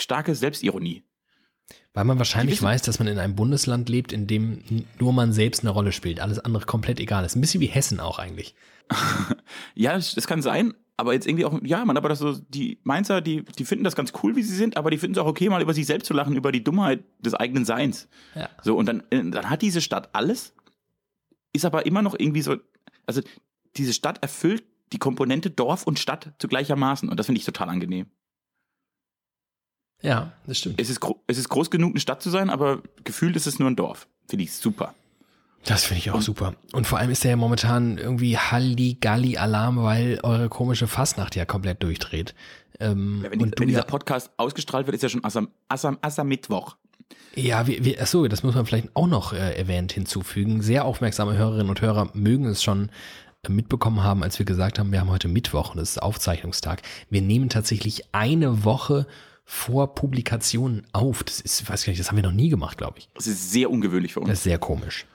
starke Selbstironie. Weil man wahrscheinlich weiß, dass man in einem Bundesland lebt, in dem nur man selbst eine Rolle spielt. Alles andere komplett egal ist. Ein bisschen wie Hessen auch eigentlich. <laughs> Ja, das, das kann sein, aber jetzt irgendwie auch, ja, man, aber das so, die Mainzer, die, die finden das ganz cool, wie sie sind, aber die finden es auch okay, mal über sich selbst zu lachen, über die Dummheit des eigenen Seins. Ja. So, und dann, äh, dann hat diese Stadt alles, ist aber immer noch irgendwie so, also diese Stadt erfüllt die Komponente Dorf und Stadt zu gleichermaßen und das finde ich total angenehm. Ja, das stimmt. Es ist, es ist groß genug, eine Stadt zu sein, aber gefühlt ist es nur ein Dorf. Finde ich super. Das finde ich auch super. Und vor allem ist der ja momentan irgendwie Halligalli-Alarm, weil eure komische Fastnacht ja komplett durchdreht. Ähm, Ja, wenn, die, und du wenn dieser ja, Podcast ausgestrahlt wird, ist ja schon Assam, Assam, Assam Mittwoch. ja, wir, wir, achso, das muss man vielleicht auch noch äh, erwähnt hinzufügen. Sehr aufmerksame Hörerinnen und Hörer mögen es schon äh, mitbekommen haben, als wir gesagt haben, wir haben heute Mittwoch und es ist Aufzeichnungstag. Wir nehmen tatsächlich eine Woche vor Publikation auf. Das ist, weiß gar nicht, das haben wir noch nie gemacht, glaube ich. Das ist sehr ungewöhnlich für uns. Das ist sehr komisch.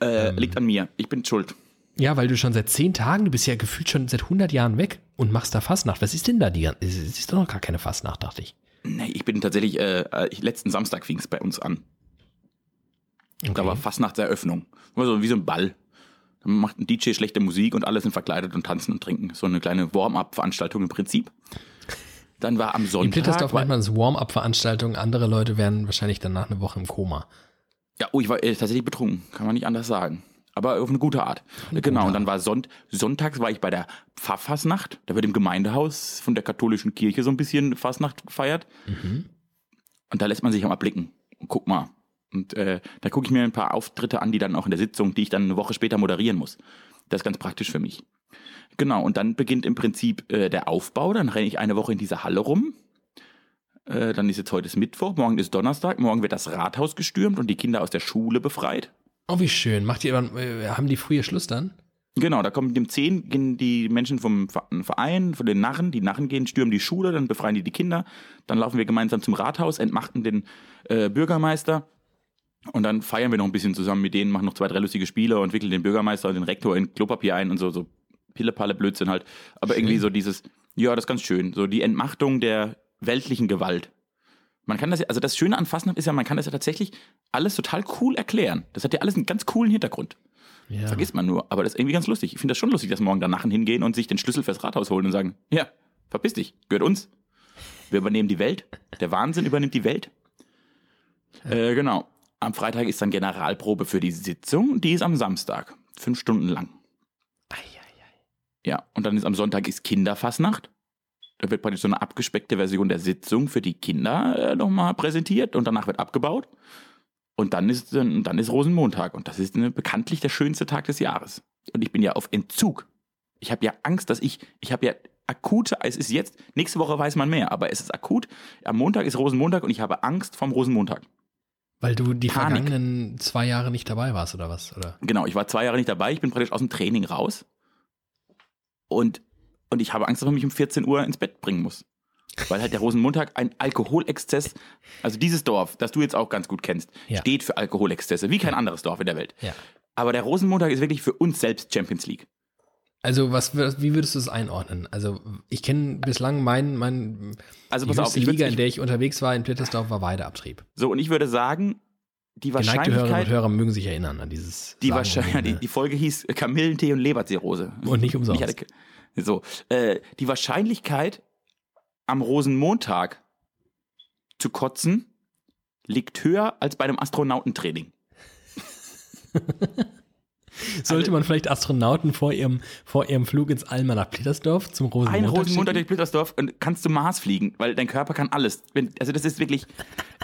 Äh, liegt an mir. Ich bin schuld. Ja, weil du schon seit zehn Tagen, du bist ja gefühlt schon seit 100 Jahren weg und machst da Fastnacht. Was ist denn da die? Es ist doch noch gar keine Fastnacht, dachte ich. Nee, ich bin tatsächlich, äh, äh, ich, letzten Samstag fing es bei uns an. Da Okay. war Fastnachtseröffnung. War so wie so ein Ball. Dann macht ein DJ schlechte Musik und alle sind verkleidet und tanzen und trinken. So eine kleine Warm-up-Veranstaltung im Prinzip. Dann war am In Sonntag. Plittersdorf war, nennt man es Warm-up-Veranstaltung. Andere Leute wären wahrscheinlich danach eine Woche im Koma. ja, oh, ich war äh, tatsächlich betrunken. Kann man nicht anders sagen. Aber auf eine gute Art. genau. Und dann war Sonnt Sonntags war ich bei der Pfarrfasnacht. Da wird im Gemeindehaus von der katholischen Kirche so ein bisschen Fastnacht gefeiert. Und da lässt man sich auch mal blicken. Und guck mal. Und äh, da gucke ich mir ein paar Auftritte an, die dann auch in der Sitzung, die ich dann eine Woche später moderieren muss. Das ist ganz praktisch für mich. Genau, und dann beginnt im Prinzip äh, der Aufbau. Dann renne ich eine Woche in dieser Halle rum. Äh, dann ist jetzt heute ist Mittwoch, morgen ist Donnerstag, morgen wird das Rathaus gestürmt und die Kinder aus der Schule befreit. Oh, wie schön. Macht ihr, äh, haben die früher Schluss dann? Genau, da kommen dem 10 gehen die Menschen vom Verein, von den Narren, die Narren gehen, stürmen die Schule, dann befreien die die Kinder, dann laufen wir gemeinsam zum Rathaus, entmachten den äh, Bürgermeister und dann feiern wir noch ein bisschen zusammen mit denen, machen noch zwei, drei lustige Spiele und wickeln den Bürgermeister und den Rektor in Klopapier ein und so, so Pille-Palle Blödsinn halt. Aber Schön. irgendwie so dieses, ja, das ist ganz schön, so die Entmachtung der weltlichen Gewalt. Man kann das ja, also das Schöne an Fastnacht ist ja, man kann das ja tatsächlich alles total cool erklären. Das hat ja alles einen ganz coolen Hintergrund. Ja. Vergisst man nur. Aber das ist irgendwie ganz lustig. Ich finde das schon lustig, dass morgen danach hingehen und sich den Schlüssel fürs Rathaus holen und sagen, ja, verpiss dich, gehört uns. Wir übernehmen die Welt. Der Wahnsinn übernimmt die Welt. Äh, genau. Am Freitag ist dann Generalprobe für die Sitzung. Die ist am Samstag. Fünf Stunden lang. Ja. Und dann ist am Sonntag ist Kinderfassnacht. Da wird praktisch so eine abgespeckte Version der Sitzung für die Kinder äh, nochmal präsentiert und danach wird abgebaut. Und dann ist, dann ist Rosenmontag und das ist äh, bekanntlich der schönste Tag des Jahres. Und ich bin ja auf Entzug. Ich habe ja Angst, dass ich, ich habe ja akute, es ist jetzt, nächste Woche weiß man mehr, aber es ist akut. Am Montag ist Rosenmontag und ich habe Angst vom Rosenmontag. Weil du die Panik. vergangenen zwei Jahre nicht dabei warst, oder was? Oder? Genau, ich war zwei Jahre nicht dabei, ich bin praktisch aus dem Training raus. Und, und ich habe Angst, dass man mich um 14 Uhr ins Bett bringen muss. Weil halt der Rosenmontag ein Alkoholexzess, also dieses Dorf, das du jetzt auch ganz gut kennst, Ja. steht für Alkoholexzesse, wie kein anderes Dorf in der Welt. Ja. Aber der Rosenmontag ist wirklich für uns selbst Champions League. Also, was, wie würdest du es einordnen? Also, ich kenne bislang mein, mein Also die pass auf, Liga, in der ich unterwegs war in Plittersdorf, war Weideabtrieb. So, und ich würde sagen, die Geneigte Hörerinnen und Wahrscheinlichkeit, Hörer mögen sich erinnern an dieses. die, Wahrscheinlichkeit die, ohne- die Folge hieß Kamillentee und Leberzirrhose. Und nicht umsonst. <laughs> Hatte, so, äh, die Wahrscheinlichkeit, am Rosenmontag zu kotzen, liegt höher als bei einem Astronautentraining. <laughs> Sollte man vielleicht Astronauten vor ihrem, vor ihrem Flug ins All mal nach Plittersdorf zum Ein Rosenmontag Rosenmontag schicken? durch Blittersdorf und kannst du Mars fliegen, weil dein Körper kann alles. Also das ist wirklich,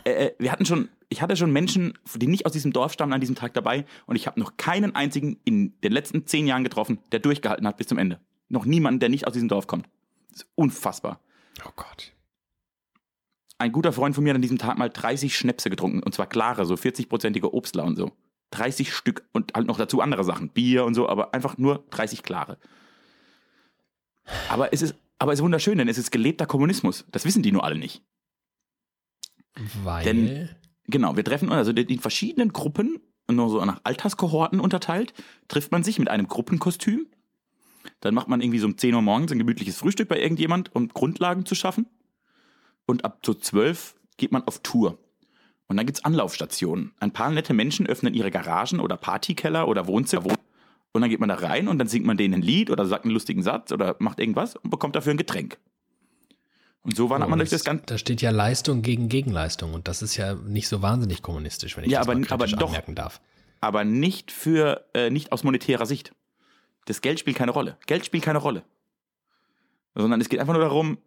äh, äh, wir hatten schon, ich hatte schon Menschen, die nicht aus diesem Dorf stammen, an diesem Tag dabei und ich habe noch keinen einzigen in den letzten zehn Jahren getroffen, der durchgehalten hat bis zum Ende. Noch niemanden, der nicht aus diesem Dorf kommt. Das ist unfassbar. Oh Gott. Ein guter Freund von mir hat an diesem Tag mal 30 Schnäpse getrunken und zwar klare, so 40-prozentige Obstler und so. 30 Stück und halt noch dazu andere Sachen, Bier und so, aber einfach nur 30 klare. Aber es ist, aber es ist wunderschön, denn es ist gelebter Kommunismus. Das wissen die nur alle nicht. Weil. Denn- Genau, wir treffen uns, also in verschiedenen Gruppen, nur so nach Alterskohorten unterteilt, trifft man sich mit einem Gruppenkostüm. Dann macht man irgendwie so um 10 Uhr morgens ein gemütliches Frühstück bei irgendjemand, um Grundlagen zu schaffen. Und ab so 12 geht man auf Tour. Und dann gibt's Anlaufstationen. Ein paar nette Menschen öffnen ihre Garagen oder Partykeller oder Wohnzimmer. Und dann geht man da rein und dann singt man denen ein Lied oder sagt einen lustigen Satz oder macht irgendwas und bekommt dafür ein Getränk. Und so wandert man durch das Ganze. Da steht ja Leistung gegen Gegenleistung und das ist ja nicht so wahnsinnig kommunistisch, wenn ich Ja, das aber- mal aber doch. anmerken darf. aber nicht für äh, nicht aus monetärer Sicht. Das Geld spielt keine Rolle. Geld spielt keine Rolle. Sondern es geht einfach nur darum,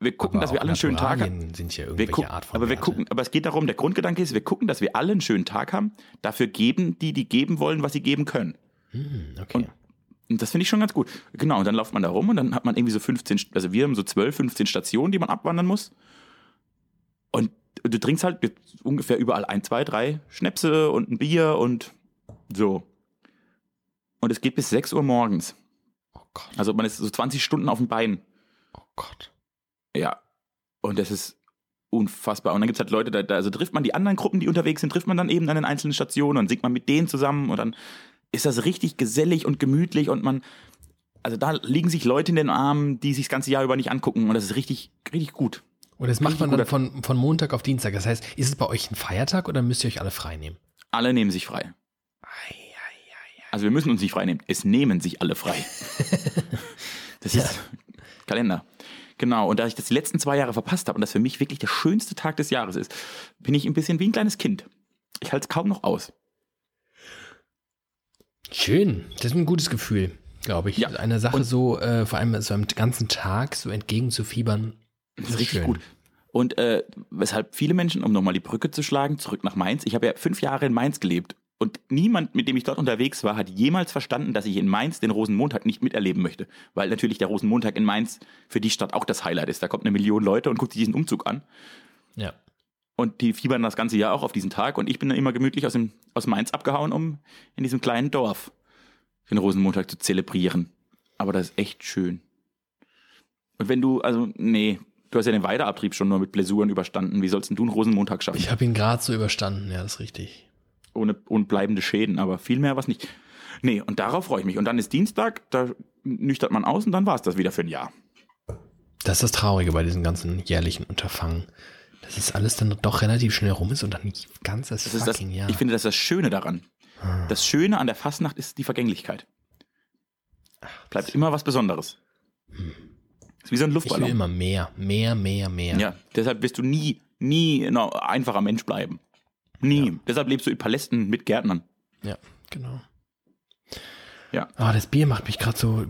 wir gucken, aber dass wir alle einen schönen Tag haben. Sind ja Wir irgendwelche gucken, Art von aber wir Werte. gucken, aber es geht darum, der Grundgedanke ist, wir gucken, dass wir alle einen schönen Tag haben. Dafür geben die, die geben wollen, was sie geben können. Hm, okay. Und das finde ich schon ganz gut. Genau, und dann läuft man da rum und dann hat man irgendwie so 15, also wir haben so 12, 15 Stationen, die man abwandern muss. Und du trinkst halt ungefähr überall ein, zwei, drei Schnäpse und ein Bier und so. Und es geht bis 6 Uhr morgens. oh Gott. Also man ist so 20 Stunden auf dem Bein. Oh Gott. Ja. Und das ist unfassbar. Und dann gibt es halt Leute, da, da also trifft man die anderen Gruppen, die unterwegs sind, trifft man dann eben an den einzelnen Stationen und singt man mit denen zusammen und dann ist das richtig gesellig und gemütlich und man, also da liegen sich Leute in den Armen, die sich das ganze Jahr über nicht angucken und das ist richtig, richtig gut. Und das macht man dann von, von Montag auf Dienstag. Das heißt, ist es bei euch ein Feiertag oder müsst ihr euch alle frei nehmen? Alle nehmen sich frei. Also wir müssen uns nicht frei nehmen. Es nehmen sich alle frei. <laughs> das ist Kalender. Genau, und da ich das die letzten zwei Jahre verpasst habe und das für mich wirklich der schönste Tag des Jahres ist, bin ich ein bisschen wie ein kleines Kind. Ich halte es kaum noch aus. Schön, das ist ein gutes Gefühl, glaube ich. Ja. Eine Sache Und- so, äh, vor allem so am ganzen Tag so entgegenzufiebern. Das ist richtig schön. gut. Und äh, weshalb viele Menschen, um nochmal die Brücke zu schlagen, zurück nach Mainz. Ich habe ja fünf Jahre in Mainz gelebt und niemand, mit dem ich dort unterwegs war, hat jemals verstanden, dass ich in Mainz den Rosenmontag nicht miterleben möchte. Weil natürlich der Rosenmontag in Mainz für die Stadt auch das Highlight ist. Da kommt eine Million Leute und guckt sich diesen Umzug an. Ja. Und die fiebern das ganze Jahr auch auf diesen Tag. Und ich bin dann immer gemütlich aus, dem, aus Mainz abgehauen, um in diesem kleinen Dorf den Rosenmontag zu zelebrieren. Aber das ist echt schön. Und wenn du, also, nee, du hast ja den Weiterabtrieb schon nur mit Blessuren überstanden. Wie sollst denn du einen Rosenmontag schaffen? Ich habe ihn gerade so überstanden, ja, das ist richtig. Ohne, ohne bleibende Schäden, aber viel mehr was nicht. Nee, und darauf freue ich mich. Und dann ist Dienstag, da nüchtert man aus und dann war es das wieder für ein Jahr. Das ist das Traurige bei diesen ganzen jährlichen Unterfangen. Dass es alles dann doch relativ schnell rum ist und dann ganz das, ist das, fucking Jahr. Ich finde das ist das Schöne daran. Ah. Das Schöne an der Fastnacht ist die Vergänglichkeit. Bleibt immer was Besonderes. Ist wie so ein ich will Luftballon. immer mehr, mehr, mehr, mehr. Ja, deshalb wirst du nie, nie ein einfacher Mensch bleiben. Nie. Deshalb lebst du in Palästen mit Gärtnern. Ja, genau. Ja. Ah, das Bier macht mich gerade so,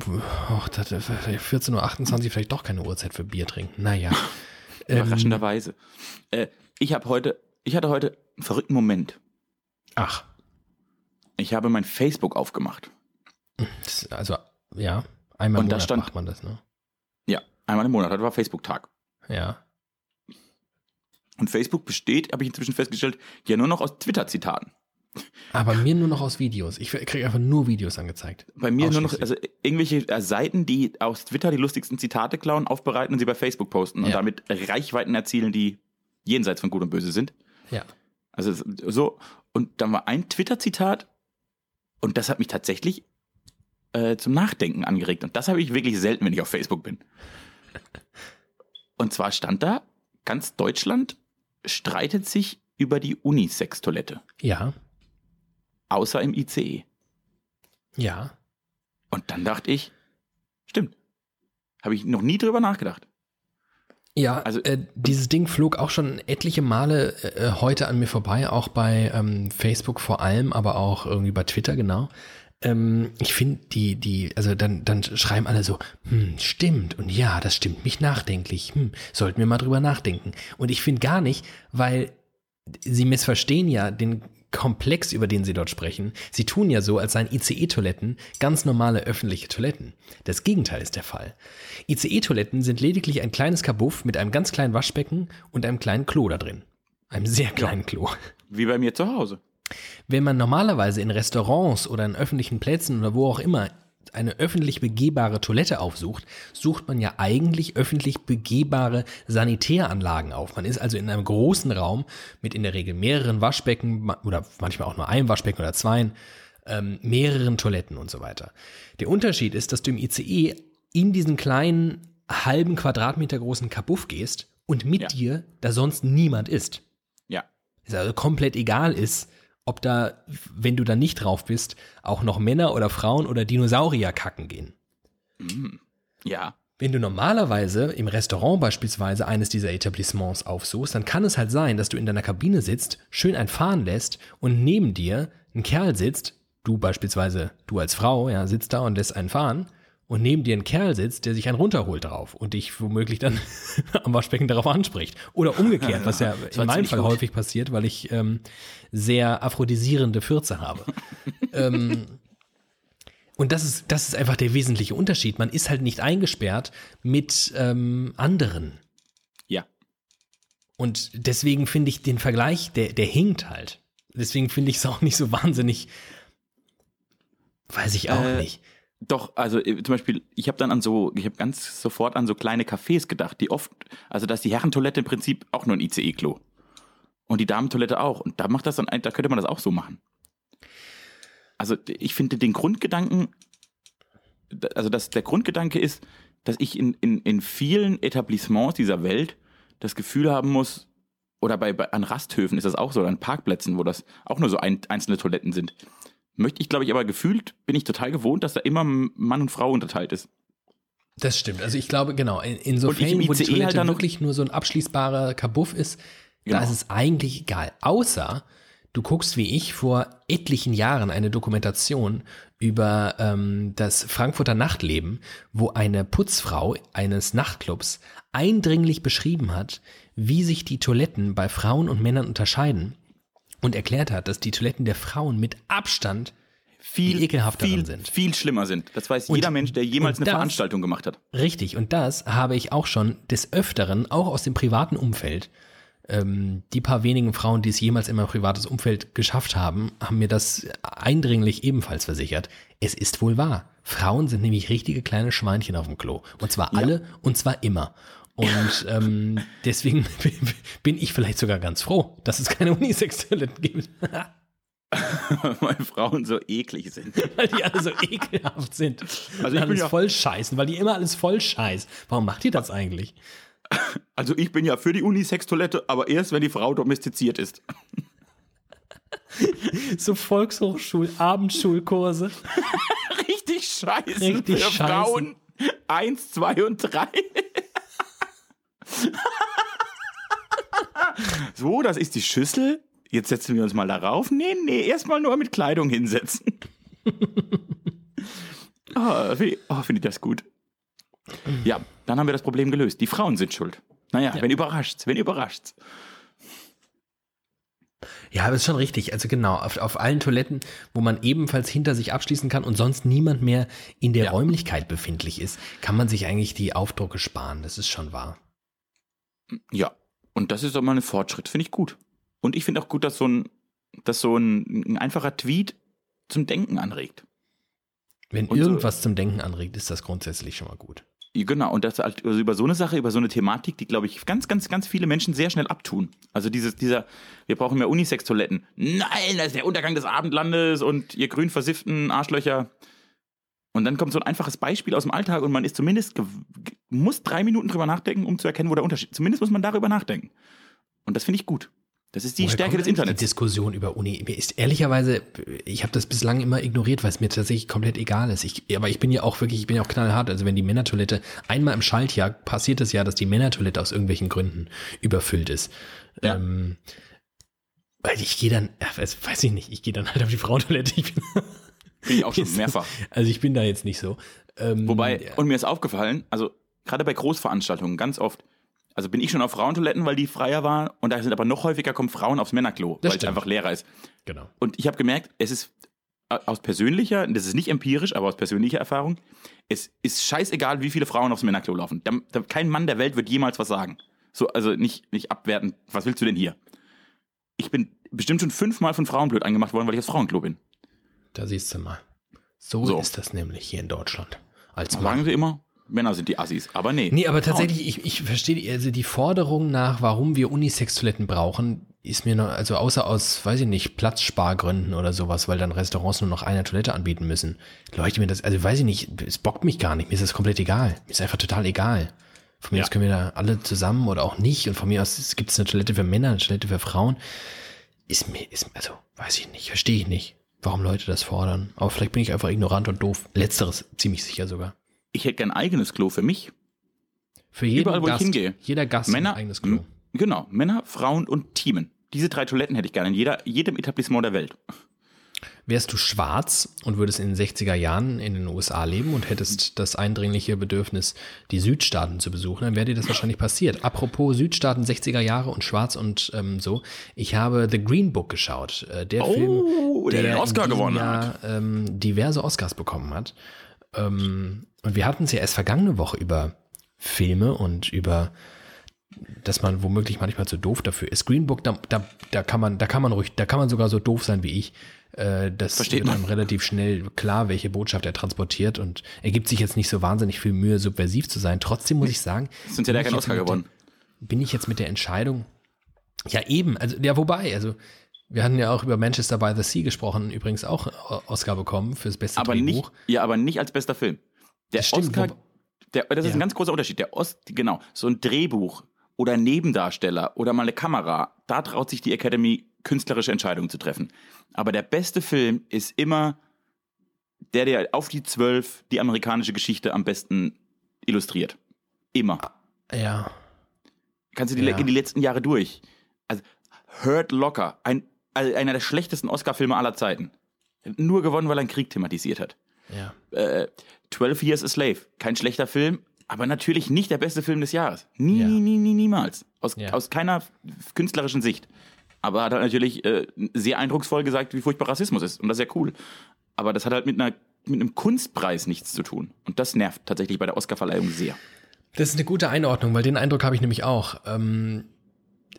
oh, das, 14.28 Uhr, vielleicht doch keine Uhrzeit für Bier trinken. Naja. <laughs> Ähm, Überraschenderweise. Äh, ich habe heute, ich hatte heute einen verrückten Moment. ach, Ich habe mein Facebook aufgemacht. das, also, ja, einmal im Und Monat stand- macht man das, ne? Ja, einmal im Monat. Heute war Facebook-Tag. Ja. Und Facebook besteht, habe ich inzwischen festgestellt, ja nur noch aus Twitter-Zitaten. Aber mir nur noch aus Videos. Ich kriege einfach nur Videos angezeigt. Bei mir nur noch, also irgendwelche äh, Seiten, die aus Twitter die lustigsten Zitate klauen, aufbereiten und sie bei Facebook posten und Ja. damit Reichweiten erzielen, die jenseits von Gut und Böse sind. Ja. Also so, und dann war ein Twitter-Zitat und das hat mich tatsächlich äh, zum Nachdenken angeregt. Und das habe ich wirklich selten, wenn ich auf Facebook bin. Und zwar stand da, ganz Deutschland streitet sich über die Unisex-Toilette, Ja. Außer im ICE. Ja. Und dann dachte ich, stimmt. Habe ich noch nie drüber nachgedacht. Ja, Also- äh, dieses Ding flog auch schon etliche Male äh, heute an mir vorbei, auch bei ähm, Facebook vor allem, aber auch irgendwie bei Twitter, genau. Ähm, ich finde die, die, also dann, dann schreiben alle so, hm, stimmt und ja, das stimmt mich nachdenklich, hm, sollten wir mal drüber nachdenken. Und ich finde gar nicht, weil sie missverstehen ja den Komplex, über den sie dort sprechen. Sie tun ja so, als seien ICE-Toiletten ganz normale öffentliche Toiletten. Das Gegenteil ist der Fall. ICE-Toiletten sind lediglich ein kleines Kabuff mit einem ganz kleinen Waschbecken und einem kleinen Klo da drin. Einem sehr kleinen Klo. Wie bei mir zu Hause. Wenn man normalerweise in Restaurants oder in öffentlichen Plätzen oder wo auch immer eine öffentlich begehbare Toilette aufsucht, sucht man ja eigentlich öffentlich begehbare Sanitäranlagen auf. Man ist also in einem großen Raum mit in der Regel mehreren Waschbecken oder manchmal auch nur einem Waschbecken oder zweien, ähm, mehreren Toiletten und so weiter. Der Unterschied ist, dass du im ICE in diesen kleinen halben Quadratmeter großen Kabuff gehst und mit Ja. dir da sonst niemand ist Ja. es also komplett egal ist, ob da, wenn du da nicht drauf bist, auch noch Männer oder Frauen oder Dinosaurier kacken gehen. Ja. Wenn du normalerweise im Restaurant beispielsweise eines dieser Etablissements aufsuchst, dann kann es halt sein, dass du in deiner Kabine sitzt, schön ein fahren lässt und neben dir ein Kerl sitzt, du beispielsweise, du als Frau, ja, sitzt da und lässt einen fahren und neben dir ein Kerl sitzt, der sich einen runterholt drauf und dich womöglich dann <laughs> am Waschbecken darauf anspricht. Oder umgekehrt, was ja <laughs> Das war in meinem Fall gut. häufig passiert, weil ich ähm, sehr aphrodisierende Fürze habe. <laughs> ähm, und das ist, das ist einfach der wesentliche Unterschied. Man ist halt nicht eingesperrt mit ähm, anderen. Ja. Und deswegen finde ich den Vergleich, der, der hinkt halt. Deswegen finde ich es auch nicht so wahnsinnig. Weiß ich auch Äh, nicht. Doch, also äh, zum Beispiel, ich habe dann an so, ich habe ganz sofort an so kleine Cafés gedacht, die oft, also da ist die Herrentoilette im Prinzip auch nur ein ICE-Klo. Und die Damentoilette auch. Und da macht das dann, da könnte man das auch so machen. Also ich finde den Grundgedanken, da- also dass der Grundgedanke ist, dass ich in, in, in vielen Etablissements dieser Welt das Gefühl haben muss, oder bei, bei an Rasthöfen ist das auch so, oder an Parkplätzen, wo das auch nur so ein, einzelne Toiletten sind. Möchte ich, glaube ich, aber gefühlt bin ich total gewohnt, dass da immer Mann und Frau unterteilt ist. Das stimmt. Also ich glaube, genau, in, in so Fällen, wo die Toilette halt wirklich nur so ein abschließbarer Kabuff ist, genau. da ist es eigentlich egal. Außer du guckst wie ich vor etlichen Jahren eine Dokumentation über ähm, das Frankfurter Nachtleben, wo eine Putzfrau eines Nachtclubs eindringlich beschrieben hat, wie sich die Toiletten bei Frauen und Männern unterscheiden und erklärt hat, dass die Toiletten der Frauen mit Abstand viel ekelhafter viel, sind. Viel schlimmer sind. Das weiß und, jeder Mensch, der jemals eine das, Veranstaltung gemacht hat. Richtig. Und das habe ich auch schon des Öfteren, auch aus dem privaten Umfeld, ähm, die paar wenigen Frauen, die es jemals in mein privates Umfeld geschafft haben, haben mir das eindringlich ebenfalls versichert. Es ist wohl wahr. Frauen sind nämlich richtige kleine Schweinchen auf dem Klo. Und zwar alle ja. und zwar immer. Und <laughs> ähm, deswegen <laughs> bin ich vielleicht sogar ganz froh, dass es keine Unisex-Toiletten gibt. <laughs> weil Frauen so eklig sind. weil die alle so ekelhaft sind. Also ich alles bin ja voll scheißen, weil die immer alles voll scheiß. Warum macht ihr das eigentlich? Also ich bin ja für die Unisex-Toilette, aber erst, wenn die Frau domestiziert ist. so Volkshochschul, Abendschulkurse. Richtig scheiße. Richtig für scheißen. Frauen. Eins, zwei und drei. <laughs> so, das ist die Schüssel. Jetzt setzen wir uns mal darauf. Nee, nee, erstmal nur mit Kleidung hinsetzen. oh, <laughs> finde oh, find ich das gut. Ja, dann haben wir das Problem gelöst. Die Frauen sind schuld. Naja, ja. wenn überrascht's, wenn überrascht's. Ja, das ist schon richtig. Also genau, auf, auf allen Toiletten, wo man ebenfalls hinter sich abschließen kann und sonst niemand mehr in der ja. Räumlichkeit befindlich ist, kann man sich eigentlich die Aufdrucke sparen. Das ist schon wahr. Ja, und das ist doch mal ein Fortschritt, finde ich gut. Und ich finde auch gut, dass so ein, dass so ein, ein einfacher Tweet zum Denken anregt. Wenn und irgendwas so, zum Denken anregt, ist das grundsätzlich schon mal gut. Genau, und das halt also über so eine Sache, über so eine Thematik, die, glaube ich, ganz, ganz, ganz viele Menschen sehr schnell abtun. Also dieses, dieser, wir brauchen mehr Unisex-Toiletten. Nein, das ist der Untergang des Abendlandes und ihr grün versifften Arschlöcher. Und dann kommt so ein einfaches Beispiel aus dem Alltag und man ist zumindest, muss drei Minuten drüber nachdenken, um zu erkennen, wo der Unterschied ist. Zumindest muss man darüber nachdenken. Und das finde ich gut. Das ist die Woher Stärke des Internets. Die Diskussion über Uni. Mir ist ehrlicherweise, ich habe das bislang immer ignoriert, weil es mir tatsächlich komplett egal ist. Ich, aber ich bin ja auch wirklich, ich bin ja auch knallhart. Also wenn die Männertoilette, einmal im Schaltjahr passiert es ja, dass die Männertoilette aus irgendwelchen Gründen überfüllt ist. Ja. Ähm, weil ich gehe dann, weiß, weiß ich nicht, ich gehe dann halt auf die Frauentoilette. Ich bin, bin ich auch schon <laughs> mehrfach. Also ich bin da jetzt nicht so. Ähm, Wobei, ja. und mir ist aufgefallen, also gerade bei Großveranstaltungen ganz oft, also bin ich schon auf Frauentoiletten, weil die freier waren und da sind aber noch häufiger kommen Frauen aufs Männerklo, weil es einfach leerer ist. Genau. Und ich habe gemerkt, es ist äh, aus persönlicher, das ist nicht empirisch, aber aus persönlicher Erfahrung, es ist scheißegal, wie viele Frauen aufs Männerklo laufen. Da, da, kein Mann der Welt wird jemals was sagen. So, also nicht, nicht abwerten, was willst du denn hier? Ich bin bestimmt schon fünfmal von Frauen blöd angemacht worden, weil ich aufs Frauenklo bin. Da siehst du mal. So, so. ist das nämlich hier in Deutschland. Als Mann. Sagen sie immer, Männer sind die Assis, aber nee. Nee, aber tatsächlich, ich, ich verstehe, also die Forderung nach, warum wir Unisex-Toiletten brauchen, ist mir noch, also außer aus, weiß ich nicht, Platzspargründen oder sowas, weil dann Restaurants nur noch eine Toilette anbieten müssen, leuchtet mir das, also weiß ich nicht, es bockt mich gar nicht, mir ist das komplett egal. Mir ist einfach total egal. Von mir ja. aus können wir da alle zusammen oder auch nicht. Und von mir aus gibt es eine Toilette für Männer, eine Toilette für Frauen. Ist mir, ist, also weiß ich nicht, verstehe ich nicht, warum Leute das fordern. Aber vielleicht bin ich einfach ignorant und doof. Letzteres ziemlich sicher sogar ich hätte gern ein eigenes Klo für mich. Für jeden Überall, wo Gast, ich hingehe. Jeder Gast Männer, ein eigenes Klo. Genau, Männer, Frauen und Teamen. Diese drei Toiletten hätte ich gerne in jeder, jedem Etablissement der Welt. Wärst du schwarz und würdest in den 60er Jahren in den USA leben und hättest das eindringliche Bedürfnis, die Südstaaten zu besuchen, dann wäre dir das wahrscheinlich passiert. Apropos Südstaaten 60er Jahre und schwarz und ähm, so. Ich habe The Green Book geschaut. Äh, der oh, Film, der, der den Oscar gewonnen Jahr, hat. Ähm, diverse Oscars bekommen hat. Ähm, und wir hatten es ja erst vergangene Woche über Filme und über dass man womöglich manchmal zu doof dafür ist. Green Book, da, da, da kann man, da kann man ruhig, da kann man sogar so doof sein wie ich. Äh, das Versteht wird dann relativ schnell klar, welche Botschaft er transportiert und er gibt sich jetzt nicht so wahnsinnig viel Mühe, subversiv zu sein. Trotzdem muss ich sagen, sind ja der kein Oscar gewonnen. Bin ich jetzt mit der Entscheidung, ja eben, also ja wobei, also wir hatten ja auch über Manchester by the Sea gesprochen, übrigens auch Oscar bekommen fürs beste aber Drehbuch. Nicht, ja, aber nicht als bester Film. Der das stimmt, Oscar, der, das ist ja. ein ganz großer Unterschied. Der Ost, genau, so ein Drehbuch, oder Nebendarsteller oder mal eine Kamera, da traut sich die Academy künstlerische Entscheidungen zu treffen. Aber der beste Film ist immer der, der auf die zwölf die amerikanische Geschichte am besten illustriert. Immer. Ja. Kannst du die, Ja. die letzten Jahre durch. Also, Hurt Locker, ein, also einer der schlechtesten Oscar-Filme aller Zeiten. Nur gewonnen, weil er einen Krieg thematisiert hat. Ja. Äh, 12 Years a Slave, kein schlechter Film, aber natürlich nicht der beste Film des Jahres. Nie, Ja. nie, nie, nie, niemals. Aus, Ja. aus keiner künstlerischen Sicht. Aber hat halt natürlich äh, sehr eindrucksvoll gesagt, wie furchtbar Rassismus ist. Und das ist ja cool. Aber das hat halt mit, einer, mit einem Kunstpreis nichts zu tun. Und das nervt tatsächlich bei der Oscarverleihung sehr. Das ist eine gute Einordnung, weil den Eindruck habe ich nämlich auch. Ähm,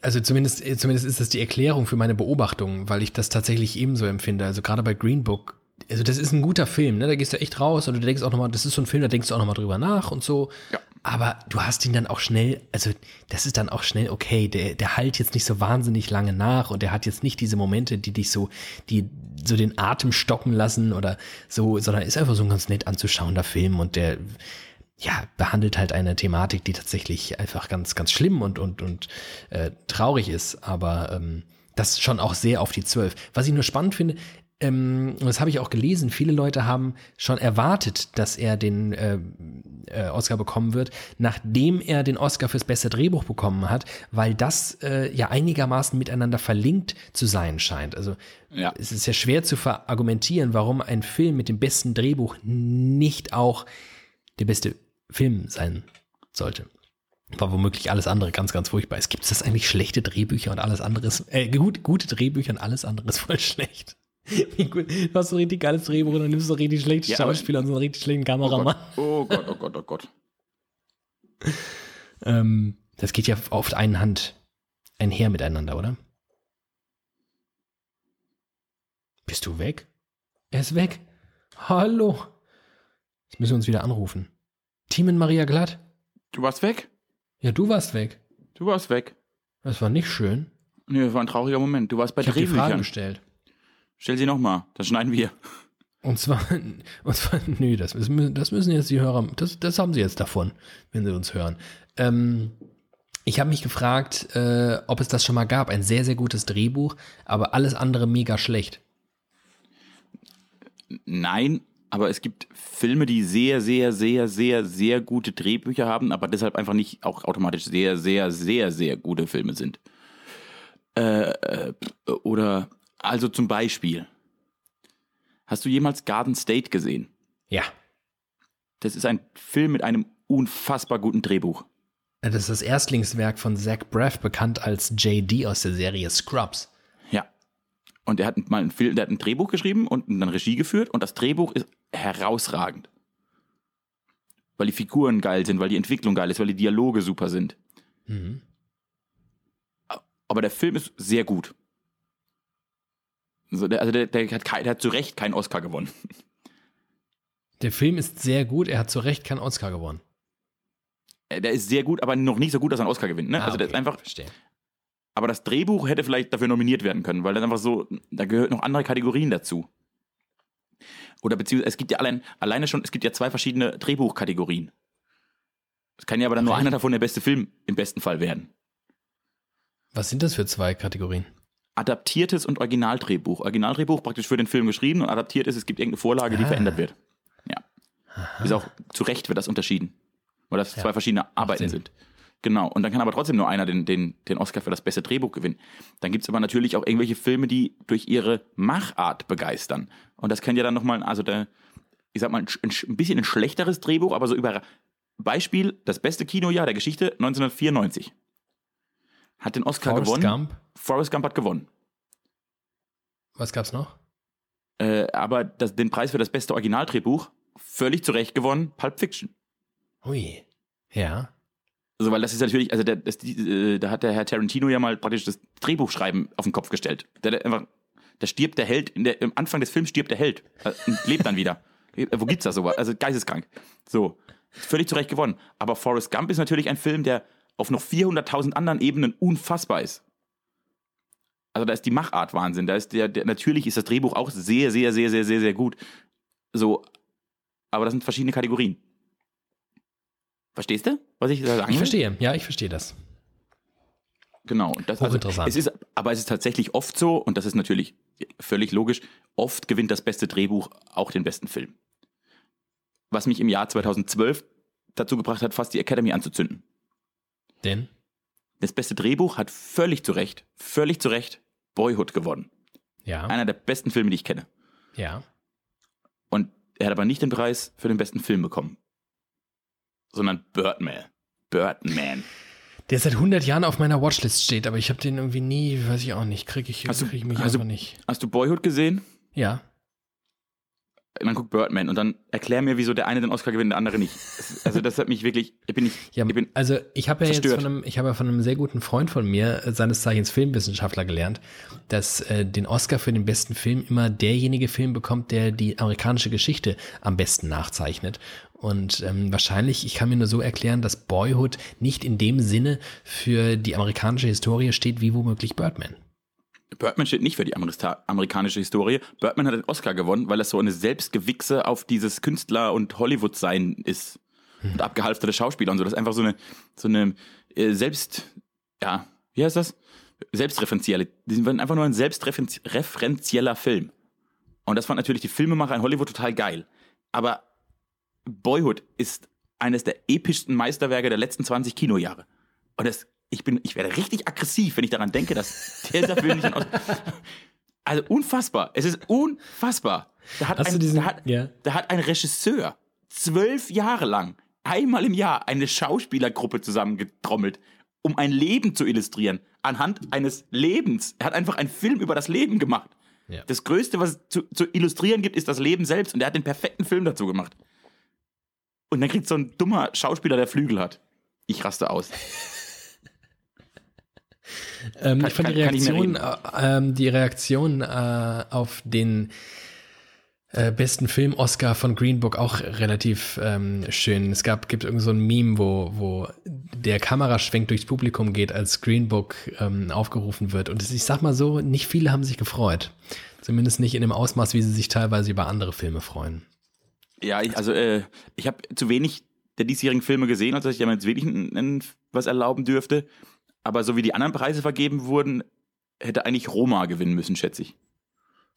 also zumindest, zumindest ist das die Erklärung für meine Beobachtung, weil ich das tatsächlich ebenso empfinde. Also gerade bei Green Book, also das ist ein guter Film, ne? Da gehst du echt raus und du denkst auch nochmal, das ist so ein Film, da denkst du auch nochmal drüber nach und so. Ja. Aber du hast ihn dann auch schnell, also das ist dann auch schnell okay. Der, der halt jetzt nicht so wahnsinnig lange nach und der hat jetzt nicht diese Momente, die dich so, die so den Atem stocken lassen oder so, sondern ist einfach so ein ganz nett anzuschauender Film und der, ja, behandelt halt eine Thematik, die tatsächlich einfach ganz, ganz schlimm und, und, und äh, traurig ist, aber ähm, das schon auch sehr auf die Zwölf. Was ich nur spannend finde, ähm, und das habe ich auch gelesen, viele Leute haben schon erwartet, dass er den äh, äh, Oscar bekommen wird, nachdem er den Oscar fürs beste Drehbuch bekommen hat, weil das äh, ja einigermaßen miteinander verlinkt zu sein scheint. Also Ja. es ist ja schwer zu verargumentieren, warum ein Film mit dem besten Drehbuch nicht auch der beste Film sein sollte. War womöglich alles andere ganz, ganz furchtbar ist. Gibt es das eigentlich schlechte Drehbücher und alles andere äh, gut, gute Drehbücher und alles andere ist voll <laughs> schlecht? <laughs> Wie gut, du hast so richtig geiles Drehbuch und dann nimmst du so richtig schlechte Ja, Schauspieler und so einen richtig schlechten Oh Kameramann. Gott, oh Gott, oh Gott, oh Gott. <laughs> Ähm, das geht ja oft einen Hand einher miteinander, oder? Bist du weg? Er ist weg. Hallo. Jetzt müssen wir uns wieder anrufen. Teamen Maria Glatt? Du warst weg? Ja, du warst weg. Du warst weg. Das war nicht schön. Nee, das war ein trauriger Moment. Du warst bei Ich habe die Frage Drehbüchern. gestellt. Stell sie nochmal, das schneiden wir. Und zwar, <laughs> und zwar, nö, das müssen, das müssen jetzt die Hörer, das, das haben sie jetzt davon, wenn sie uns hören. Ähm, ich habe mich gefragt, äh, ob es das schon mal gab. Ein sehr, sehr gutes Drehbuch, aber alles andere mega schlecht. Nein, aber es gibt Filme, die sehr, sehr, sehr, sehr, sehr gute Drehbücher haben, aber deshalb einfach nicht auch automatisch sehr, sehr, sehr, sehr gute Filme sind. Äh, äh, oder, also zum Beispiel, hast du jemals Garden State gesehen? Ja. Das ist ein Film mit einem unfassbar guten Drehbuch. Das ist das Erstlingswerk von Zach Braff, bekannt als JD aus der Serie Scrubs. Ja. Und er hat mal ein Film, der hat ein Drehbuch geschrieben und dann Regie geführt und das Drehbuch ist herausragend. Weil die Figuren geil sind, weil die Entwicklung geil ist, weil die Dialoge super sind. Mhm. Aber der Film ist sehr gut. Also der, also der, der, hat, der hat zu Recht keinen Oscar gewonnen. Der Film ist sehr gut, er hat zu Recht keinen Oscar gewonnen. Äh, Der ist sehr gut, aber noch nicht so gut, dass er einen Oscar gewinnt. Ne? Ah, also der ist einfach. Verstehe. Aber das Drehbuch hätte vielleicht dafür nominiert werden können, weil das einfach so, da gehört noch andere Kategorien dazu. Oder beziehungsweise, es gibt ja allein, alleine schon, es gibt ja zwei verschiedene Drehbuchkategorien. Es kann ja aber dann nur Okay. einer davon der beste Film im besten Fall werden. Was sind das für zwei Kategorien? Adaptiertes und Originaldrehbuch. Originaldrehbuch praktisch für den Film geschrieben und adaptiert ist, es gibt irgendeine Vorlage, die Ah. verändert wird. Ja. Ist auch, zu Recht wird das unterschieden. Weil das Ja. zwei verschiedene Arbeiten sind. Genau. Und dann kann aber trotzdem nur einer den, den, den Oscar für das beste Drehbuch gewinnen. Dann gibt es aber natürlich auch irgendwelche Filme, die durch ihre Machart begeistern. Und das kann ja dann nochmal, also der, ich sag mal, ein, ein bisschen ein schlechteres Drehbuch, aber so über Beispiel, das beste Kinojahr der Geschichte 1994. Hat den Oscar Forrest gewonnen. Gump. Forrest Gump hat gewonnen. Was gab's noch? Äh, aber das, den Preis für das beste Originaldrehbuch völlig zu Recht gewonnen, Pulp Fiction. Ui. Ja. Also, weil das ist natürlich, also der, das, äh, da hat der Herr Tarantino ja mal praktisch das Drehbuchschreiben auf den Kopf gestellt. Der, der einfach, da stirbt der Held, der, am Anfang des Films stirbt der Held äh, und lebt dann wieder. Äh, Wo gibt's das sowas? Also geisteskrank. So, völlig zu Recht gewonnen. Aber Forrest Gump ist natürlich ein Film, der auf noch 400.000 anderen Ebenen unfassbar ist. Also da ist die Machart Wahnsinn. Da ist der, der, natürlich ist das Drehbuch auch sehr, sehr, sehr, sehr, sehr, sehr gut. So, aber das sind verschiedene Kategorien. Verstehst du, was ich da sagen Ich verstehe. Ja, ich verstehe das. genau. Das, also, Hochinteressant. es ist, aber es ist tatsächlich oft so, und das ist natürlich völlig logisch, oft gewinnt das beste Drehbuch auch den besten Film. Was mich im Jahr 2012 dazu gebracht hat, fast die Academy anzuzünden. Denn? Das beste Drehbuch hat völlig zu Recht, völlig zu Recht Boyhood gewonnen. Ja. Einer der besten Filme, die ich kenne. Ja. Und er hat aber nicht den Preis für den besten Film bekommen. Sondern Birdman. Birdman. Der seit 100 Jahren auf meiner Watchlist steht, aber ich habe den irgendwie nie, weiß ich auch nicht, kriege ich, krieg ich mich du- einfach nicht. Hast du Boyhood gesehen? Ja. Dann guck Birdman und dann erklär mir, wieso der eine den Oscar gewinnt, der andere nicht. Also das hat mich wirklich, ich bin nicht, Ja, ich bin, also ich habe ja jetzt verstört. von einem, ich habe ja von einem sehr guten Freund von mir, äh, seines Zeichens Filmwissenschaftler, gelernt, dass äh, den Oscar für den besten Film immer derjenige Film bekommt, der die amerikanische Geschichte am besten nachzeichnet. Und ähm, wahrscheinlich, ich kann mir nur so erklären, dass Boyhood nicht in dem Sinne für die amerikanische Historie steht, wie womöglich Birdman. Birdman steht nicht für die Amerista- amerikanische Historie. Birdman hat den Oscar gewonnen, weil es so eine Selbstgewichse auf dieses Künstler- und Hollywood-Sein ist. Und abgehalfterte Schauspieler und so. Das ist einfach so eine, so eine äh, Selbst, ja, wie heißt das? Selbstreferenzielle. Die sind einfach nur ein selbstreferenzieller Film. Und das fand natürlich die Filmemacher in Hollywood total geil. Aber Boyhood ist eines der epischsten Meisterwerke der letzten 20 Kinojahre. Und das, ich bin, ich werde richtig aggressiv, wenn ich daran denke, dass dieser Film nicht aus. <laughs> Also unfassbar. Es ist unfassbar. Da hat, Hast ein, diesen- da, hat, ja. da hat ein Regisseur zwölf Jahre lang einmal im Jahr eine Schauspielergruppe zusammengetrommelt, um ein Leben zu illustrieren. Anhand eines Lebens. Er hat einfach einen Film über das Leben gemacht. Ja. Das Größte, was es zu, zu illustrieren gibt, ist das Leben selbst. Und er hat den perfekten Film dazu gemacht. Und dann kriegt so ein dummer Schauspieler, der Flügel hat. Ich raste aus. Ähm, Kann- ich fand die kann- Reaktion, äh, ähm, die Reaktion äh, auf den äh, besten Film Oscar von Green Book auch relativ ähm, schön. Es gab gibt irgend so ein Meme, wo wo der Kameraschwenk durchs Publikum geht, als Green Book ähm, aufgerufen wird. Und ich sag mal so, nicht viele haben sich gefreut. Zumindest nicht in dem Ausmaß, wie sie sich teilweise über andere Filme freuen. Ja, ich, also äh, ich habe zu wenig der diesjährigen Filme gesehen, als dass ich jetzt wirklich ein, ein, was erlauben dürfte. Aber so wie die anderen Preise vergeben wurden, hätte eigentlich Roma gewinnen müssen, schätze ich.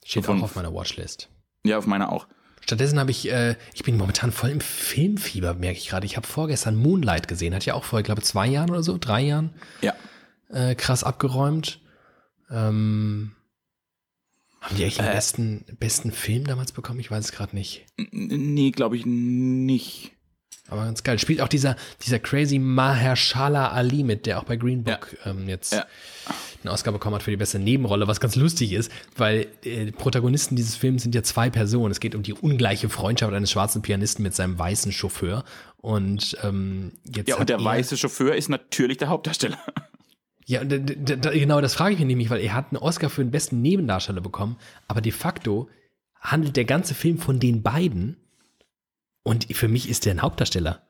Steht Von- auch auf meiner Watchlist. Ja, auf meiner auch. Stattdessen habe ich, äh, ich bin momentan voll im Filmfieber, merke ich gerade. Ich habe vorgestern Moonlight gesehen, hat ja auch vor, ich glaube, zwei Jahren oder so, drei Jahren Ja. äh, krass abgeräumt. Ähm, haben die eigentlich den Äh. besten, besten Film damals bekommen? Ich weiß es gerade nicht. Nee, glaube ich nicht. Aber ganz geil. Spielt auch dieser, dieser crazy Mahershala Ali mit, der auch bei Green Book ähm, jetzt Ja. einen Oscar bekommen hat für die beste Nebenrolle, was ganz lustig ist, weil äh, Protagonisten dieses Films sind ja zwei Personen. Es geht um die ungleiche Freundschaft eines schwarzen Pianisten mit seinem weißen Chauffeur. Und ähm, jetzt Ja, und der er, weiße Chauffeur ist natürlich der Hauptdarsteller. <laughs> Ja, d- genau, das frage ich mich nämlich, weil er hat einen Oscar für den besten Nebendarsteller bekommen, aber de facto handelt der ganze Film von den beiden und für mich ist der ein Hauptdarsteller.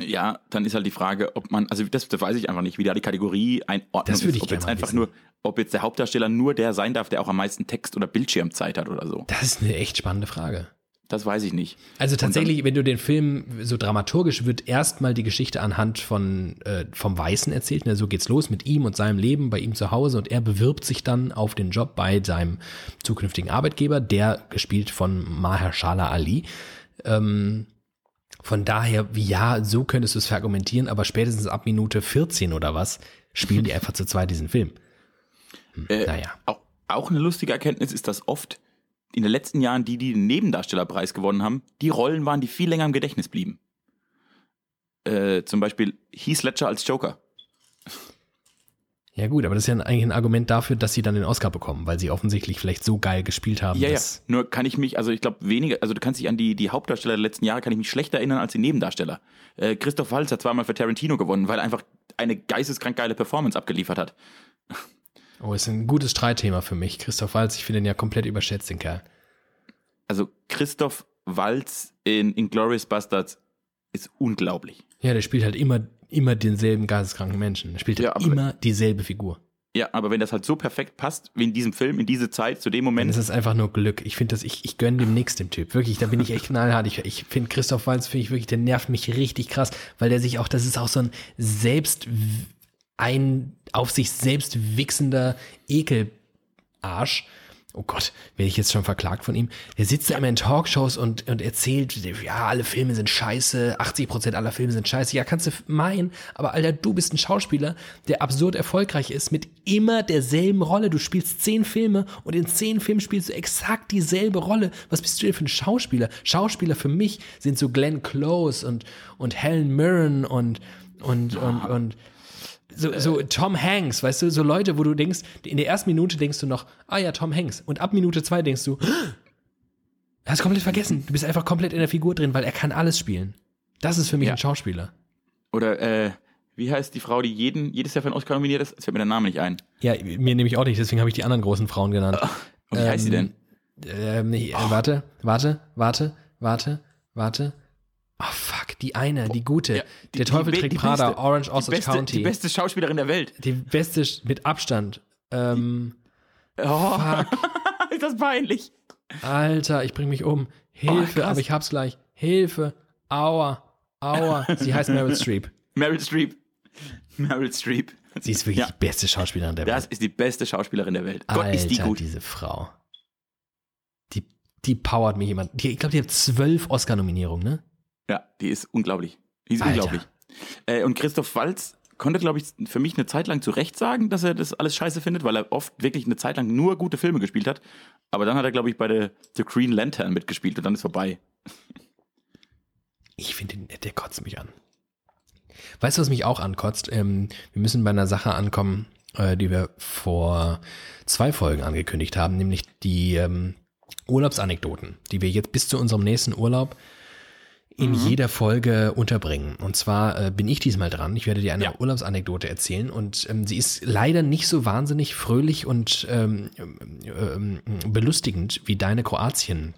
Ja, dann ist halt die Frage, ob man, also das, das weiß ich einfach nicht, wie da die Kategorie Einordnung Das würde ist. ich Ob gerne jetzt einfach wissen. nur, ob jetzt der Hauptdarsteller nur der sein darf, der auch am meisten Text oder Bildschirmzeit hat oder so. Das ist eine echt spannende Frage. Das weiß ich nicht. Also tatsächlich, wenn du den Film so dramaturgisch wird erstmal die Geschichte anhand von äh, vom Weißen erzählt. Ne? So geht's los mit ihm und seinem Leben bei ihm zu Hause und er bewirbt sich dann auf den Job bei seinem zukünftigen Arbeitgeber, der gespielt von Mahershala Ali. Ähm, von daher, ja, so könntest du es verargumentieren, aber spätestens ab Minute 14 oder was spielen die <laughs> einfach zu zweit diesen Film. Hm, Äh, naja. Auch, auch eine lustige Erkenntnis ist, dass oft in den letzten Jahren die, die den Nebendarstellerpreis gewonnen haben, die Rollen waren, die viel länger im Gedächtnis blieben. Äh, zum Beispiel Heath Ledger als Joker. Ja gut, aber das ist ja eigentlich ein Argument dafür, dass sie dann den Oscar bekommen, weil sie offensichtlich vielleicht so geil gespielt haben. Ja, ja. Nur kann ich mich, also ich glaube weniger, also du kannst dich an die, die Hauptdarsteller der letzten Jahre, kann ich mich schlechter erinnern als die Nebendarsteller. Äh, Christoph Waltz hat zweimal für Tarantino gewonnen, weil er einfach eine geisteskrank geile Performance abgeliefert hat. <laughs> Oh, ist ein gutes Streitthema für mich. Christoph Waltz, ich finde ihn ja komplett überschätzt, den Kerl. Also Christoph Waltz in Inglourious Bastards ist unglaublich. Ja, der spielt halt immer, immer denselben geisteskranken Menschen. Er spielt Ja, halt immer dieselbe Figur. Ja, aber wenn das halt so perfekt passt, wie in diesem Film, in diese Zeit, zu dem Dann Moment, ist es einfach nur Glück. Ich finde das, ich, ich gönne dem nichts, dem Typ. Wirklich, da bin ich echt knallhart. Ich, ich finde Christoph Waltz, finde ich wirklich, der nervt mich richtig krass, weil der sich auch, das ist auch so ein selbst ein auf sich selbst wichsender Ekelarsch oh Gott, werde ich jetzt schon verklagt von ihm? Der sitzt da immer in Talkshows und, und erzählt, ja, alle Filme sind scheiße, 80 Prozent aller Filme sind scheiße. Ja, kannst du meinen, aber Alter, du bist ein Schauspieler, der absurd erfolgreich ist mit immer derselben Rolle. Du spielst zehn Filme und in zehn Filmen spielst du exakt dieselbe Rolle. Was bist du denn für ein Schauspieler? Schauspieler für mich sind so Glenn Close und, und Helen Mirren und, und, und, und, so, so Tom Hanks, weißt du, so Leute, wo du denkst, in der ersten Minute denkst du noch, ah ja, Tom Hanks. Und ab Minute zwei denkst du, <gasps> hast komplett vergessen. Du bist einfach komplett in der Figur drin, weil er kann alles spielen. Das ist für mich ja. ein Schauspieler. Oder, äh, wie heißt die Frau, die jeden, jedes Jahr für einen Oscar nominiert ist? Es fällt mir der Name nicht ein. Ja, mir nehme ich auch nicht, deswegen habe ich die anderen großen Frauen genannt. Und wie ähm, heißt sie denn? Ähm, äh, warte, warte, warte, warte, warte. Oh die eine, die gute. Ja, die, der Teufel die, trägt die Prada, beste, Orange Osage beste, County. Die beste Schauspielerin der Welt. Die beste mit Abstand. Ähm, oh, fuck. <laughs> ist das peinlich. Alter, ich bring mich um. Hilfe, oh, aber ich hab's gleich. Hilfe. Aua. Aua. Sie heißt <laughs> Meryl Streep. Meryl Streep. Meryl Streep. Sie ist wirklich ja. die beste Schauspielerin der Welt. Das ist die beste Schauspielerin der Welt. Gott, Alter, ist die gut. diese Frau. Die, die powert mich jemand. ich glaube, die hat zwölf Oscar-Nominierungen, ne? Ja, die ist unglaublich. Die ist Alter. unglaublich. Äh, und Christoph Walz konnte, glaube ich, für mich eine Zeit lang zu Recht sagen, dass er das alles scheiße findet, weil er oft wirklich eine Zeit lang nur gute Filme gespielt hat. Aber dann hat er, glaube ich, bei The, The Green Lantern mitgespielt und dann ist vorbei. Ich finde, der kotzt mich an. Weißt du, was mich auch ankotzt? Ähm, wir müssen bei einer Sache ankommen, äh, die wir vor zwei Folgen angekündigt haben, nämlich die ähm, Urlaubsanekdoten, die wir jetzt bis zu unserem nächsten Urlaub in mhm. jeder Folge unterbringen. Und zwar äh, bin ich diesmal dran. Ich werde dir eine ja. Urlaubsanekdote erzählen und ähm, sie ist leider nicht so wahnsinnig fröhlich und ähm, ähm, belustigend wie deine Kroatien.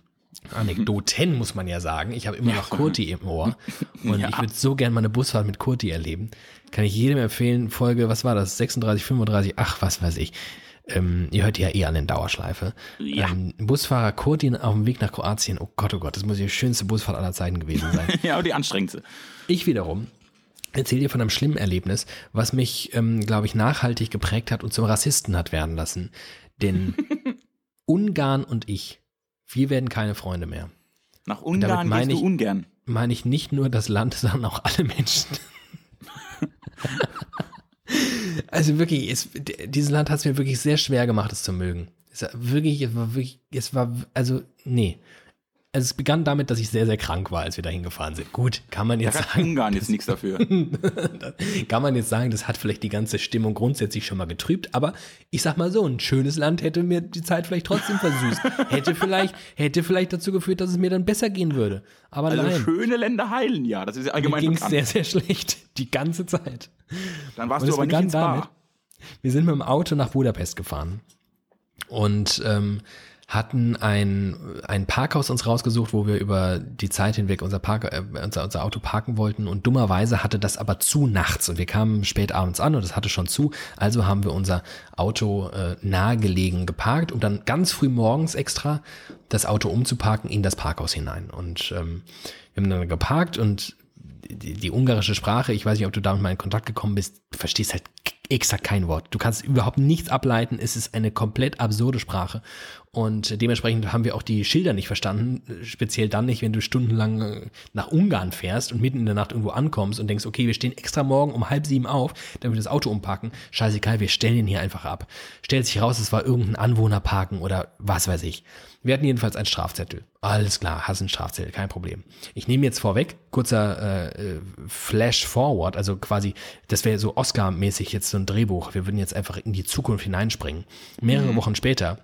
Anekdoten muss man ja sagen. Ich habe immer ja. noch Kurti im Ohr und ja. ich würde so gerne mal eine Busfahrt mit Kurti erleben. Kann ich jedem empfehlen. Folge, was war das? 36, 35, ach, was weiß ich. Ähm, ihr hört ja eh an den Dauerschleife. Ja. Ähm, Busfahrer Kurtin auf dem Weg nach Kroatien. Oh Gott, oh Gott, das muss die schönste Busfahrt aller Zeiten gewesen sein. <laughs> ja, aber die anstrengendste. Ich wiederum erzähle dir von einem schlimmen Erlebnis, was mich, ähm, glaube ich, nachhaltig geprägt hat und zum Rassisten hat werden lassen. Denn <laughs> Ungarn und ich, wir werden keine Freunde mehr. Nach Ungarn gehst du ungern. Meine ich nicht nur das Land, <laughs> sondern auch alle Menschen. Also wirklich, es, dieses Land hat es mir wirklich sehr schwer gemacht, es zu mögen. Es war wirklich, es war wirklich, es war, also, nee. Also es begann damit, dass ich sehr, sehr krank war, als wir da hingefahren sind. Gut, kann man jetzt da sagen. Ungarn jetzt nichts dafür. <laughs> kann man jetzt sagen, das hat vielleicht die ganze Stimmung grundsätzlich schon mal getrübt, aber ich sag mal so, ein schönes Land hätte mir die Zeit vielleicht trotzdem versüßt. hätte vielleicht, hätte vielleicht dazu geführt, dass es mir dann besser gehen würde. Aber also nein. schöne Länder heilen ja, das ist ja allgemein Mir ging sehr, sehr schlecht. Die ganze Zeit. Dann warst du aber nicht ins Bar. Damit, wir sind mit dem Auto nach Budapest gefahren. Und ähm, hatten ein, ein Parkhaus uns rausgesucht, wo wir über die Zeit hinweg unser, Park, äh, unser, unser Auto parken wollten und dummerweise hatte das aber zu nachts und wir kamen spät abends an und es hatte schon zu, also haben wir unser Auto äh, nahegelegen geparkt, um dann ganz früh morgens extra das Auto umzuparken in das Parkhaus hinein und ähm, wir haben dann geparkt und die, die ungarische Sprache, ich weiß nicht, ob du damit mal in Kontakt gekommen bist, du verstehst halt exakt kein Wort. Du kannst überhaupt nichts ableiten. Es ist eine komplett absurde Sprache. Und dementsprechend haben wir auch die Schilder nicht verstanden. Speziell dann nicht, wenn du stundenlang äh, nach Ungarn fährst und mitten in der Nacht irgendwo ankommst und denkst, okay, wir stehen extra morgen um halb sieben auf, damit wir das Auto umpacken. Scheißegal, wir stellen ihn hier einfach ab. Stellt sich raus, es war irgendein Anwohnerparken oder was weiß ich. Wir hatten jedenfalls einen Strafzettel. Alles klar, hast einen Strafzettel, kein Problem. Ich nehme jetzt vorweg, kurzer äh, Flash Forward, also quasi, das wäre so Oscar-mäßig jetzt so ein Drehbuch. Wir würden jetzt einfach in die Zukunft hineinspringen. Mehrere mhm. Wochen später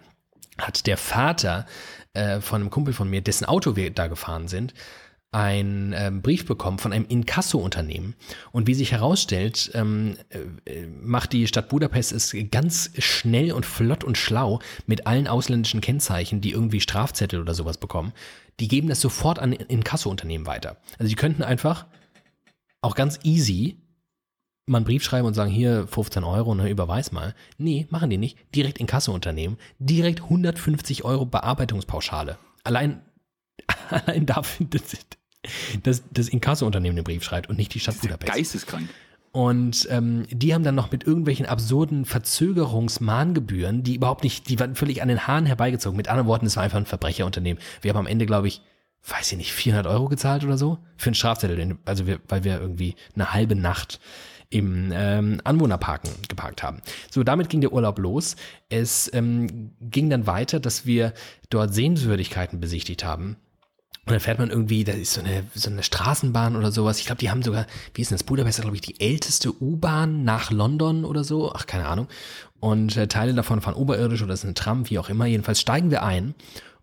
hat der Vater äh, von einem Kumpel von mir, dessen Auto wir da gefahren sind, einen ähm, Brief bekommen von einem Inkasso-Unternehmen. Und wie sich herausstellt, ähm, äh, macht die Stadt Budapest es ganz schnell und flott und schlau mit allen ausländischen Kennzeichen, die irgendwie Strafzettel oder sowas bekommen. Die geben das sofort an Inkasso-Unternehmen weiter. Also die könnten einfach auch ganz easy mal einen Brief schreiben und sagen, hier 15 Euro, ne, überweis mal. Nee, machen die nicht. Direkt in Kasseunternehmen. Direkt 150 Euro Bearbeitungspauschale. Allein, <laughs> allein dafür, dass das, das Inkasso-Unternehmen den Brief schreibt und nicht die Stadt Budapest. Geisteskrank. Und ähm, die haben dann noch mit irgendwelchen absurden Verzögerungsmahngebühren, die überhaupt nicht, die waren völlig an den Haaren herbeigezogen. Mit anderen Worten, es war einfach ein Verbrecherunternehmen. Wir haben am Ende, glaube ich, weiß ich nicht, 400 Euro gezahlt oder so für einen Strafzettel, also wir, weil wir irgendwie eine halbe Nacht im ähm, Anwohnerparken geparkt haben. So, damit ging der Urlaub los. Es ähm, ging dann weiter, dass wir dort Sehenswürdigkeiten besichtigt haben. Und dann fährt man irgendwie, da ist so eine, so eine Straßenbahn oder sowas. Ich glaube, die haben sogar, wie ist denn das? Budapest, glaube ich, die älteste U-Bahn nach London oder so. Ach, keine Ahnung. Und äh, Teile davon fahren oberirdisch oder ist eine Tram, wie auch immer. Jedenfalls steigen wir ein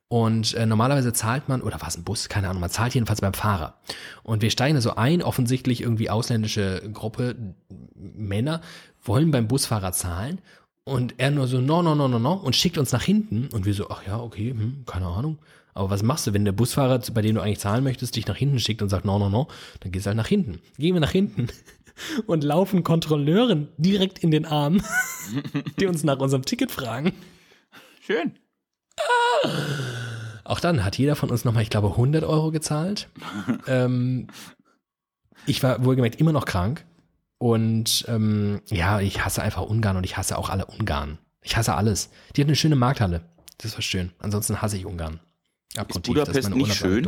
und äh, normalerweise zahlt man, oder war es ein Bus, keine Ahnung, man zahlt jedenfalls beim Fahrer. Und wir steigen da so ein, offensichtlich irgendwie ausländische Gruppe, Männer, wollen beim Busfahrer zahlen. Und er nur so, no, no, no, no, no, und schickt uns nach hinten. Und wir so, ach ja, okay, hm, keine Ahnung. Aber was machst du, wenn der Busfahrer, bei dem du eigentlich zahlen möchtest, dich nach hinten schickt und sagt, no, no, no, dann gehst du halt nach hinten. Gehen wir nach hinten <laughs> und laufen Kontrolleuren direkt in den Arm, <laughs> die uns nach unserem Ticket fragen. Schön. Auch dann hat jeder von uns nochmal, ich glaube, 100 Euro gezahlt. <laughs> ähm, ich war wohlgemerkt immer noch krank. Und ähm, ja, ich hasse einfach Ungarn und ich hasse auch alle Ungarn. Ich hasse alles. Die hat eine schöne Markthalle. Das war schön. Ansonsten hasse ich Ungarn. Abgrundtief, ist Budapest nicht schön?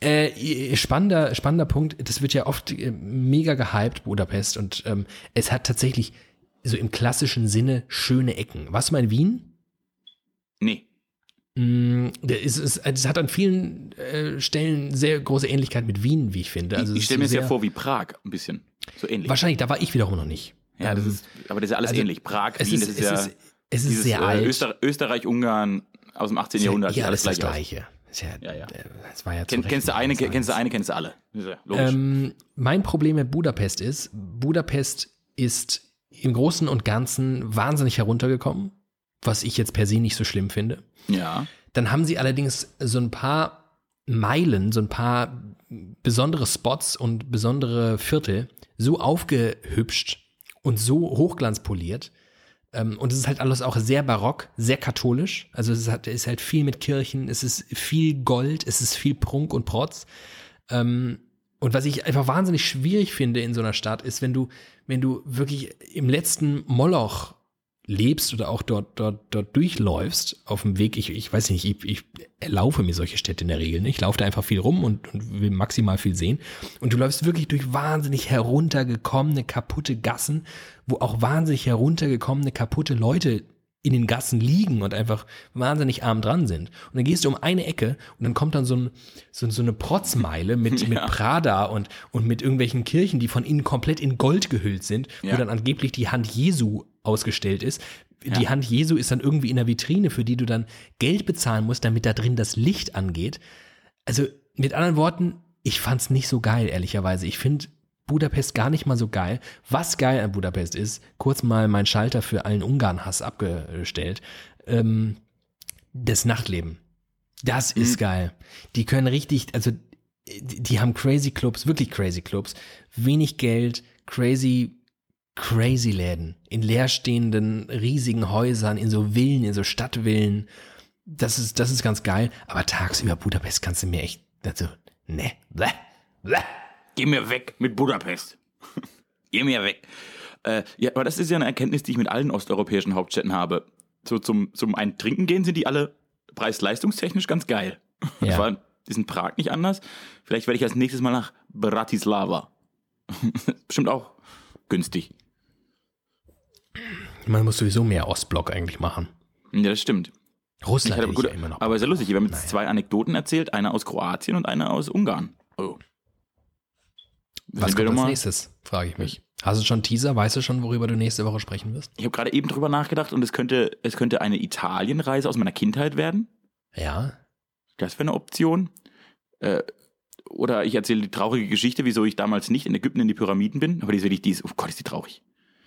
Äh, spannender, spannender Punkt. Das wird ja oft äh, mega gehypt, Budapest. Und ähm, es hat tatsächlich so im klassischen Sinne schöne Ecken. Warst du mal in Wien? Nee. Mm, es, es, es, hat an vielen äh, Stellen sehr große Ähnlichkeit mit Wien, wie ich finde. Also ich stelle mir es ja vor wie Prag, ein bisschen. So ähnlich. Wahrscheinlich, da war ich wiederum noch nicht. Ja, das ähm, ist, aber das ist ja alles also, ähnlich. Prag, Wien, ist, das ist ja. Ist, es ist sehr äh, alt. Öster, Österreich, Ungarn aus dem 18. Jahrhundert. Ja, alles das Gleiche. Ja, ja, ja. Das war ja Ken, kennst du eine, kennst du eine, kennst du alle. Ähm, mein Problem mit Budapest ist, Budapest ist im Großen und Ganzen wahnsinnig heruntergekommen, was ich jetzt per se nicht so schlimm finde. Ja. Dann haben sie allerdings so ein paar Meilen, so ein paar besondere Spots und besondere Viertel so aufgehübscht und so hochglanzpoliert. Ähm, und es ist halt alles auch sehr barock, sehr katholisch. Also es ist halt viel mit Kirchen, es ist viel Gold, es ist viel Prunk und Protz. Ähm, und was ich einfach wahnsinnig schwierig finde in so einer Stadt, ist, wenn du, wenn du wirklich im letzten Moloch lebst oder auch dort, dort, dort durchläufst auf dem Weg, ich, ich weiß nicht, ich, ich erlaufe mir solche Städte in der Regel nicht. Ich laufe da einfach viel rum und, und will maximal viel sehen. Und du läufst wirklich durch wahnsinnig heruntergekommene, kaputte Gassen, wo auch wahnsinnig heruntergekommene, kaputte Leute in den Gassen liegen und einfach wahnsinnig arm dran sind. Und dann gehst du um eine Ecke und dann kommt dann so, ein, so, so eine Protzmeile <laughs> mit, ja. mit Prada und, und mit irgendwelchen Kirchen, die von innen komplett in Gold gehüllt sind, ja. wo dann angeblich die Hand Jesu ausgestellt ist. Ja. Die Hand Jesu ist dann irgendwie in der Vitrine, für die du dann Geld bezahlen musst, damit da drin das Licht angeht. Also mit anderen Worten, ich fand's nicht so geil, ehrlicherweise. Ich finde Budapest gar nicht mal so geil. Was geil an Budapest ist, kurz mal mein Schalter für allen Ungarn-Hass abgestellt, ähm, das Nachtleben. Das mhm. ist geil. Die können richtig, also die, die haben crazy Clubs, wirklich crazy Clubs, wenig Geld, crazy crazy Läden in leerstehenden riesigen Häusern, in so Villen, in so Stadtvillen. Das ist, das ist ganz geil. Aber tagsüber Budapest kannst du mir echt, also, ne, bleh, bleh. Geh mir weg mit Budapest. <laughs> Geh mir weg. Äh, ja, aber das ist ja eine Erkenntnis, die ich mit allen osteuropäischen Hauptstädten habe. So zum, zum einen Trinken gehen sind die alle preis-leistungstechnisch ganz geil. Ja. Das war ist in Prag nicht anders. Vielleicht werde ich als nächstes mal nach Bratislava. <laughs> Bestimmt auch günstig. Man muss sowieso mehr Ostblock eigentlich machen. Ja, das stimmt. Russland hatte, gut, ja immer noch. Aber ist ja lustig, wir haben jetzt naja. zwei Anekdoten erzählt, eine aus Kroatien und eine aus Ungarn. Oh. Was kommt als nächstes, frage ich mich. Hast du schon Teaser? Weißt du schon, worüber du nächste Woche sprechen wirst? Ich habe gerade eben drüber nachgedacht und es könnte, es könnte eine Italienreise aus meiner Kindheit werden. Ja. Das wäre eine Option. Äh, oder ich erzähle die traurige Geschichte, wieso ich damals nicht in Ägypten in die Pyramiden bin. Aber die ist wirklich, die ist, oh Gott, ist die traurig.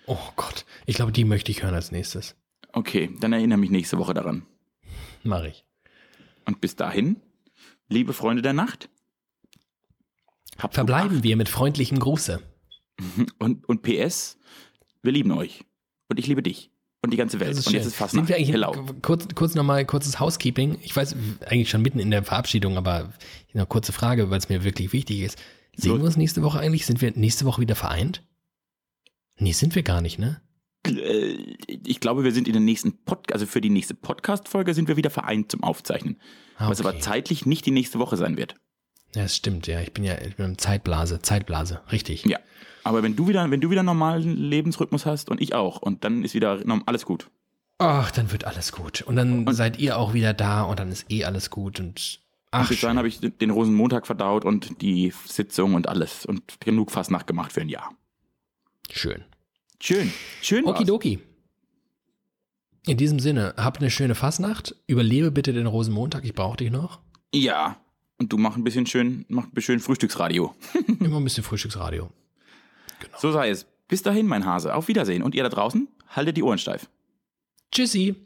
Oh Gott. Ich glaube, die möchte ich hören als nächstes. Okay, dann erinnere mich nächste Woche daran. Mach ich. Und bis dahin, liebe Freunde der Nacht, Habt Verbleiben wir mit freundlichem Gruße. <laughs> Und, und PS, wir lieben euch. Und ich liebe dich. Und die ganze Welt. Und jetzt ist fast Sind wir eigentlich Hello. kurz, kurz nochmal kurzes Housekeeping. Ich weiß eigentlich schon mitten in der Verabschiedung, aber eine kurze Frage, weil es mir wirklich wichtig ist. Sehen so. wir uns nächste Woche eigentlich? Sind wir nächste Woche wieder vereint? Nee, sind wir gar nicht, ne? Äh, Ich glaube, wir sind in der nächsten Pod also für die nächste Podcast-Folge sind wir wieder vereint zum Aufzeichnen. Ah, Was aber okay. zeitlich nicht die nächste Woche sein wird. Ja, das stimmt, ja. Ich bin ja ich bin im Zeitblase, Zeitblase, richtig. Ja. Aber wenn du wieder, wenn du wieder normalen Lebensrhythmus hast und ich auch, und dann ist wieder alles gut. Ach, dann wird alles gut. Und dann seid ihr auch wieder da und dann ist eh alles gut und Ach, ach, bis dahin habe ich den Rosenmontag verdaut und die Sitzung und alles und genug Fastnacht gemacht für ein Jahr. Schön. Schön. Schön. Okidoki. In diesem Sinne, habt eine schöne Fastnacht. Überlebe bitte den Rosenmontag, ich brauche dich noch. Ja. Und du mach ein bisschen schön, mach ein bisschen Frühstücksradio. <laughs> Immer ein bisschen Frühstücksradio. So sei es. Bis dahin, mein Hase. Auf Wiedersehen. Und ihr da draußen, haltet die Ohren steif. Tschüssi.